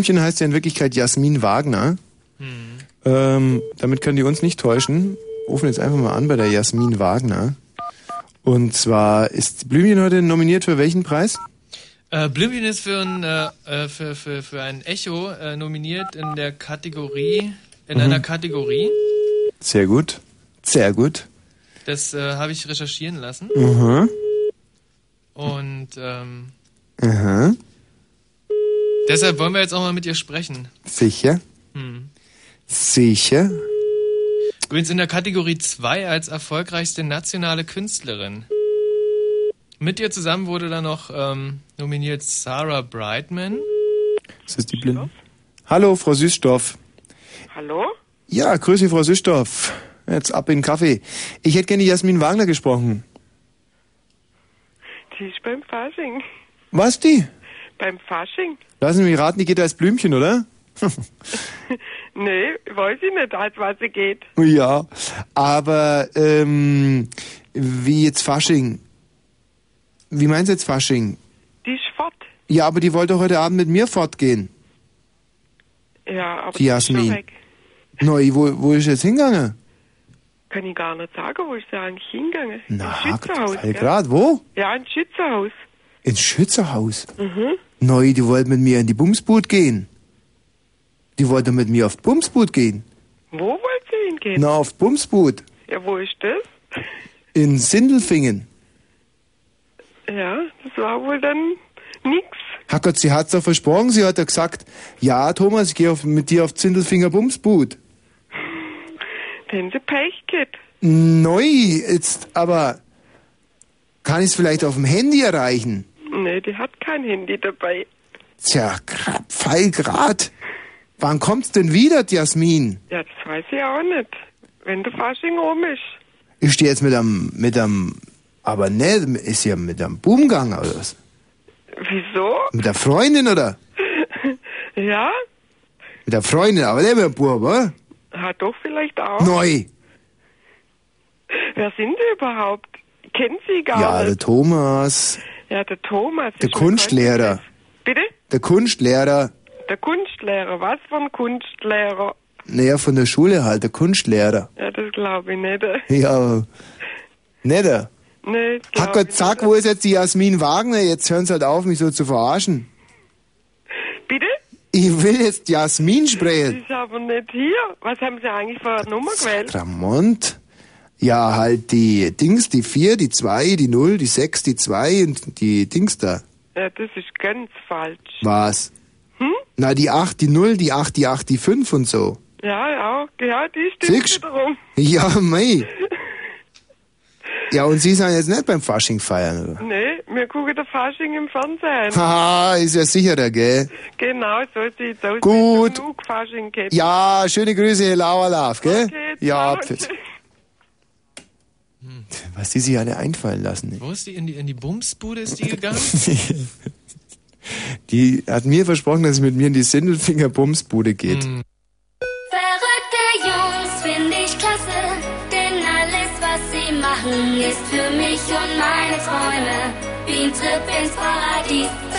Blümchen heißt ja in Wirklichkeit Jasmin Wagner. Ähm, damit können die uns nicht täuschen. Rufen jetzt einfach mal an bei der Jasmin Wagner. Und zwar ist Blümchen heute nominiert für welchen Preis? Äh, Blümchen ist für ein, äh, äh, für, für, für ein Echo äh, nominiert in der Kategorie, in Mhm. einer Kategorie. Sehr gut. Sehr gut. Das äh, habe ich recherchieren lassen. Mhm. Und ähm, Aha. Deshalb wollen wir jetzt auch mal mit ihr sprechen. Sicher. Hm. Sicher. Übrigens in der Kategorie 2 als erfolgreichste nationale Künstlerin. Mit ihr zusammen wurde dann noch ähm, nominiert Sarah Brightman. Ist das die Blinde? Hallo, Frau Süßstoff. Hallo? Ja, grüße Frau Süßstoff. Jetzt ab in den Kaffee. Ich hätte gerne Jasmin Wagner gesprochen. Die ist beim Fasching. Was die? Beim Fasching? Lassen Sie mich raten, die geht als Blümchen, oder? [LAUGHS] Nee, weiß ich nicht, als was sie geht. ja, aber ähm, wie jetzt Fasching? Wie meinen Sie jetzt Fasching? Die ist fort. Ja, aber die wollte heute Abend mit mir fortgehen. Ja, aber Die die ist Jasmin. weg. Neu, wo, wo ist jetzt hingegangen? Kann ich gar nicht sagen, wo ist sie eigentlich hingegangen? Na, Ins Schützenhaus. Gell? grad, wo? Ja, ins Schützenhaus. Ins Schützerhaus. Mhm. Neu, die wollte mit mir in die Bumsbut gehen. Die wollte mit mir auf die Bumsbut gehen. Wo wollt sie hingehen? Na, auf die Bumsbut. Ja, wo ist das? In Sindelfingen. Ja, das war wohl dann nix. Hackert, sie hat's doch versprochen. Sie hat ja gesagt, ja, Thomas, ich gehe mit dir auf Sindelfinger Bumsbut. Denn sie Pech gehabt. Neu, jetzt, aber kann ich es vielleicht auf dem Handy erreichen? Nee, die hat kein Handy dabei. Tja, grad, Fall grad. Wann kommt's denn wieder, Jasmin? Ja, das weiß ich auch nicht. Wenn der Fasching um ist. Ich stehe jetzt mit einem, mit einem, aber ne, ist ja mit einem Boomgang oder was? Wieso? Mit der Freundin oder? [LAUGHS] Ja, Mit der Freundin, aber nicht mit dem Bub, oder? hat doch vielleicht auch. Neu. Wer sind die überhaupt? Ich kenn sie gar Ja, der nicht. Thomas, Ja, der Thomas. der Kunstlehrer. Bitte? Der Kunstlehrer, Der Kunstlehrer. Was für ein Kunstlehrer? naja, von der Schule halt, der Kunstlehrer. Ja, das glaube ich nicht. [LAUGHS] Ja, nicht. Nee, das glaub Hackert, zack, wo ist jetzt die Jasmin Wagner? Jetzt hören sie halt auf, mich so zu verarschen. Bitte? Ich will jetzt Jasmin sprechen. ist aber nicht hier. Was haben Sie eigentlich für eine Nummer gewählt? Ramont? Ja, halt die Dings, die 4, die 2, die 0, die 6, die 2 und die Dings da. Ja, das ist ganz falsch. Was? Hm? Na, die 8, die 0, die 8, die 8, die 5 und so. Ja, ja, ja, die stimmt Siehst? wiederum. Ja, mei. [LAUGHS] Ja, und Sie sind jetzt nicht beim Fasching feiern, oder? Nee, wir gucken der Fasching im Fernsehen. Haha, ist ja sicherer, gell? Genau, so sieht's aus. Gut. Genug Fasching. Ja, schöne Grüße, Lauerlauf, gell? Okay, ja, ciao. Pfiff. Was die sich alle einfallen lassen. Wo ist die? In die, in die Bumsbude ist die gegangen? [LAUGHS] Die hat mir versprochen, dass sie mit mir in die Sindelfinger Bumsbude geht. Hm. Verrückte Jungs finde ich klasse, denn alles, was sie machen, ist für mich und meine Träume wie ein Trip ins Paradies.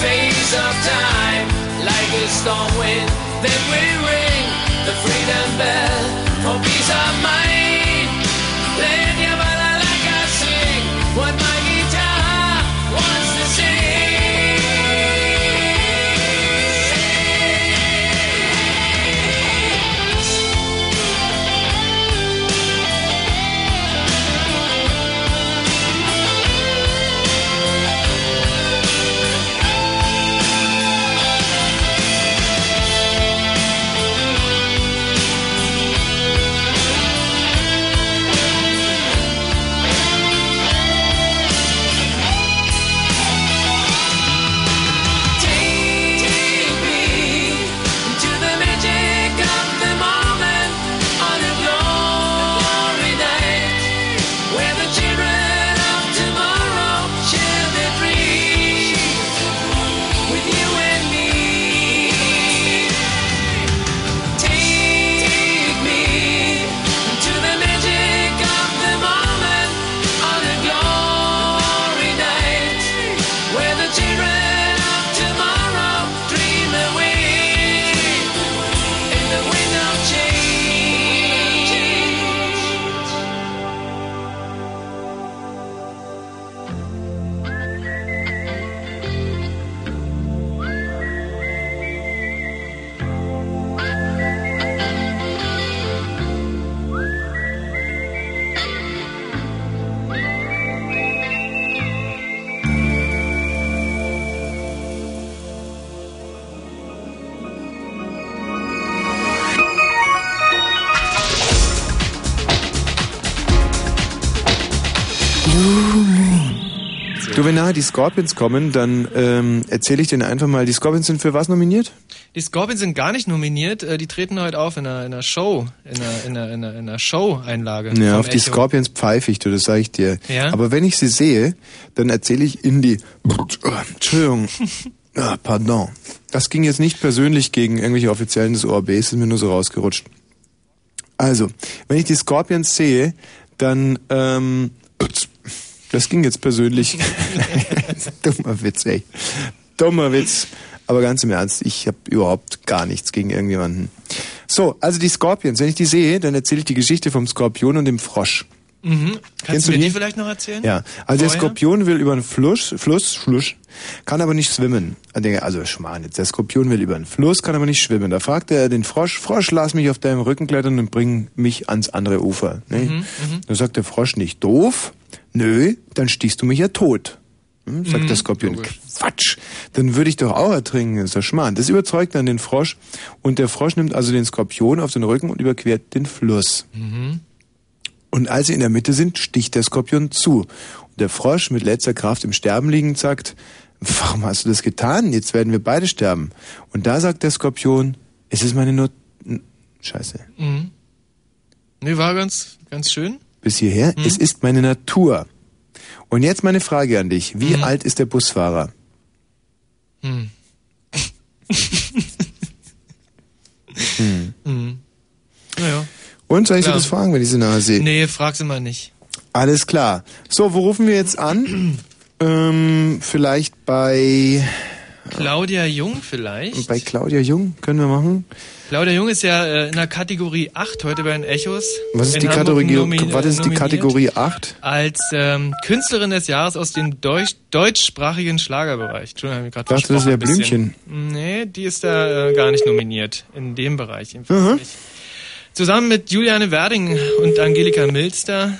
Phase of time. Like a storm wind, then we ring the freedom bell for peace of mind. die Scorpions kommen, dann ähm, erzähle ich denen einfach mal, die Scorpions sind für was nominiert? Die Scorpions sind gar nicht nominiert, äh, die treten heute auf in einer, in einer Show, in einer, in einer, in einer, in einer Show-Einlage. Ja, auf Echo. die Scorpions pfeife ich, du, das sage ich dir. Ja? Aber wenn ich sie sehe, dann erzähle ich in die... Entschuldigung. [LAUGHS] Ah, pardon. Das ging jetzt nicht persönlich gegen irgendwelche Offiziellen des ORBs, ist mir nur so rausgerutscht. Also, wenn ich die Scorpions sehe, dann ähm, das ging jetzt persönlich. [LAUGHS] Dummer Witz, ey. Dummer Witz. Aber ganz im Ernst, ich habe überhaupt gar nichts gegen irgendjemanden. So, also die Scorpions, wenn ich die sehe, dann erzähle ich die Geschichte vom Skorpion und dem Frosch. Mhm. Kannst Kennst du mir die? die vielleicht noch erzählen? Ja, also der Vorher? Skorpion will über einen Fluss, Fluss, Fluss, kann aber nicht schwimmen. Also Schmarrn jetzt, der Skorpion will über einen Fluss, kann aber nicht schwimmen. Da fragt er den Frosch, Frosch, lass mich auf deinem Rücken klettern und bring mich ans andere Ufer. Ne? Mhm, mhm. Da sagt der Frosch nicht doof, nö, dann stichst du mich ja tot. Hm, sagt Mhm, der Skorpion, Quatsch, dann würde ich doch auch ertrinken, ist doch Schmarrn. Das überzeugt dann den Frosch und der Frosch nimmt also den Skorpion auf den Rücken und überquert den Fluss. Mhm. Und als sie in der Mitte sind, sticht der Skorpion zu. Und der Frosch mit letzter Kraft im Sterben liegend sagt, warum hast du das getan? Jetzt werden wir beide sterben. Und da sagt der Skorpion, es ist meine Not... Scheiße. Mhm. Nee, war ganz, ganz schön. Bis hierher, Mhm. es ist meine Natur. Und jetzt meine Frage an dich. Wie Mhm. alt ist der Busfahrer? Hm. Hm. Mhm. Naja. Und soll ich dir Klar. das fragen, wenn ich sie nahe sehe? Nee, frag sie mal nicht. Alles klar. So, wo rufen wir jetzt an? [CLEARS THROAT] ähm, vielleicht bei, Claudia Jung vielleicht? bei Claudia Jung können wir machen. Claudia Jung ist ja äh, in der Kategorie 8 heute bei den Echos. Was ist die Kategorie, was ist die. Kategorie 8? Als ähm, Künstlerin des Jahres aus dem Deutsch, deutschsprachigen Schlagerbereich. Entschuldigung, ich gerade das ein bisschen. Blümchen. Nee, die ist da äh, gar nicht nominiert. In dem Bereich Mhm. Zusammen mit Juliane Werding und Angelika Milster,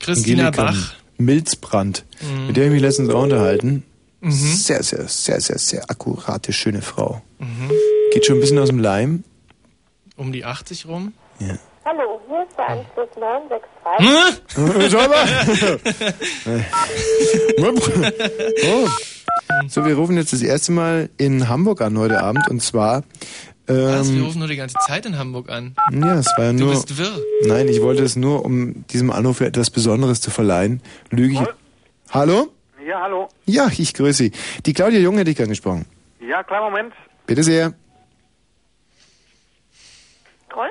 Christina Angelika Bach. Milzbrand. Mhm. Mit der ich mich letztens auch unterhalten. Mhm. Sehr, sehr, sehr, sehr, sehr akkurate, schöne Frau. Mhm. Geht schon ein bisschen aus dem Leim. Um die 80 rum. Ja. Hallo, hier ist der Anschluss 963. [LAUGHS] oh. So, wir rufen jetzt das erste Mal in Hamburg an heute Abend und zwar. Was, wir Ähm, rufen nur die ganze Zeit in Hamburg an. ja, es war ja Du nur. bist wirr. Nein, ich wollte es nur, um diesem Anruf etwas Besonderes zu verleihen. Lüge ich. Hallo? Ja, hallo. Ja, ich grüße Sie. Die Claudia Jung hätte ich angesprochen. Ja, kleinen Moment. Bitte sehr. Groll?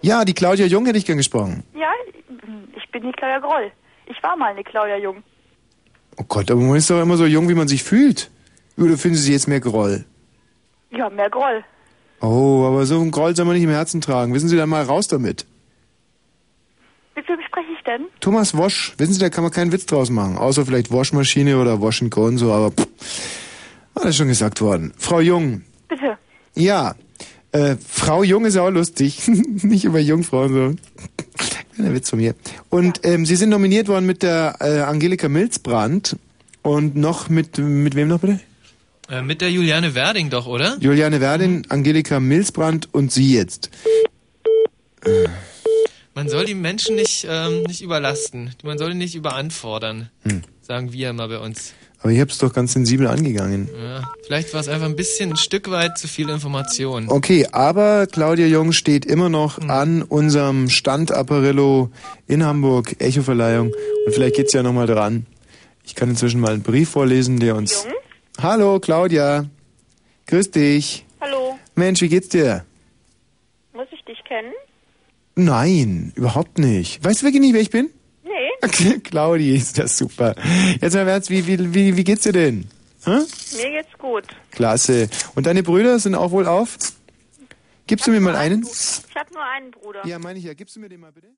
Ja, die Claudia Jung hätte ich gern gesprochen. Ja, ich bin die Claudia Groll. Ich war mal eine Claudia Jung. Oh Gott, aber man ist doch immer so jung, wie man sich fühlt. Oder finden Sie jetzt mehr Groll? Ja, mehr Groll. Oh, aber so einen Groll soll man nicht im Herzen tragen. Wissen Sie dann mal raus damit. Mit wem spreche ich denn? Thomas Wosch, wissen Sie, da kann man keinen Witz draus machen. Außer vielleicht Waschmaschine oder Wash and Go und so, aber pff, alles schon gesagt worden. Frau Jung, Bitte. ja, äh, Frau Jung ist auch lustig. [LAUGHS] nicht über Jungfrauen so. [LAUGHS] Kleiner Witz von mir. Und ähm, Sie sind nominiert worden mit der äh, Angelika Milzbrand und noch mit, mit wem noch bitte? Äh, mit der Juliane Werding doch, oder? Juliane Werdin, Angelika Milzbrand und Sie jetzt. Man soll die Menschen nicht, ähm, nicht überlasten. Man soll die nicht überanfordern. Hm. Sagen wir immer bei uns. Aber ich habe es doch ganz sensibel angegangen. Ja, vielleicht war es einfach ein bisschen ein Stück weit zu viel Information. Okay, aber Claudia Jung steht immer noch an unserem Stand Apparillo in Hamburg, Echo-Verleihung. Und vielleicht geht's ja nochmal dran. Ich kann inzwischen mal einen Brief vorlesen, der uns... Hallo, Claudia. Grüß dich. Hallo. Mensch, wie geht's dir? Muss ich dich kennen? Nein, überhaupt nicht. Weißt du wirklich nicht, wer ich bin? Nee. [LAUGHS] Claudi, ist das super. Jetzt mal Ernst, wie, wie, wie, wie geht's dir denn? Hä? Mir geht's gut. Klasse. Und deine Brüder sind auch wohl auf? Gibst du mir mal einen? Ich habe nur einen Bruder. Ja, meine ich ja. Gibst du mir den mal bitte?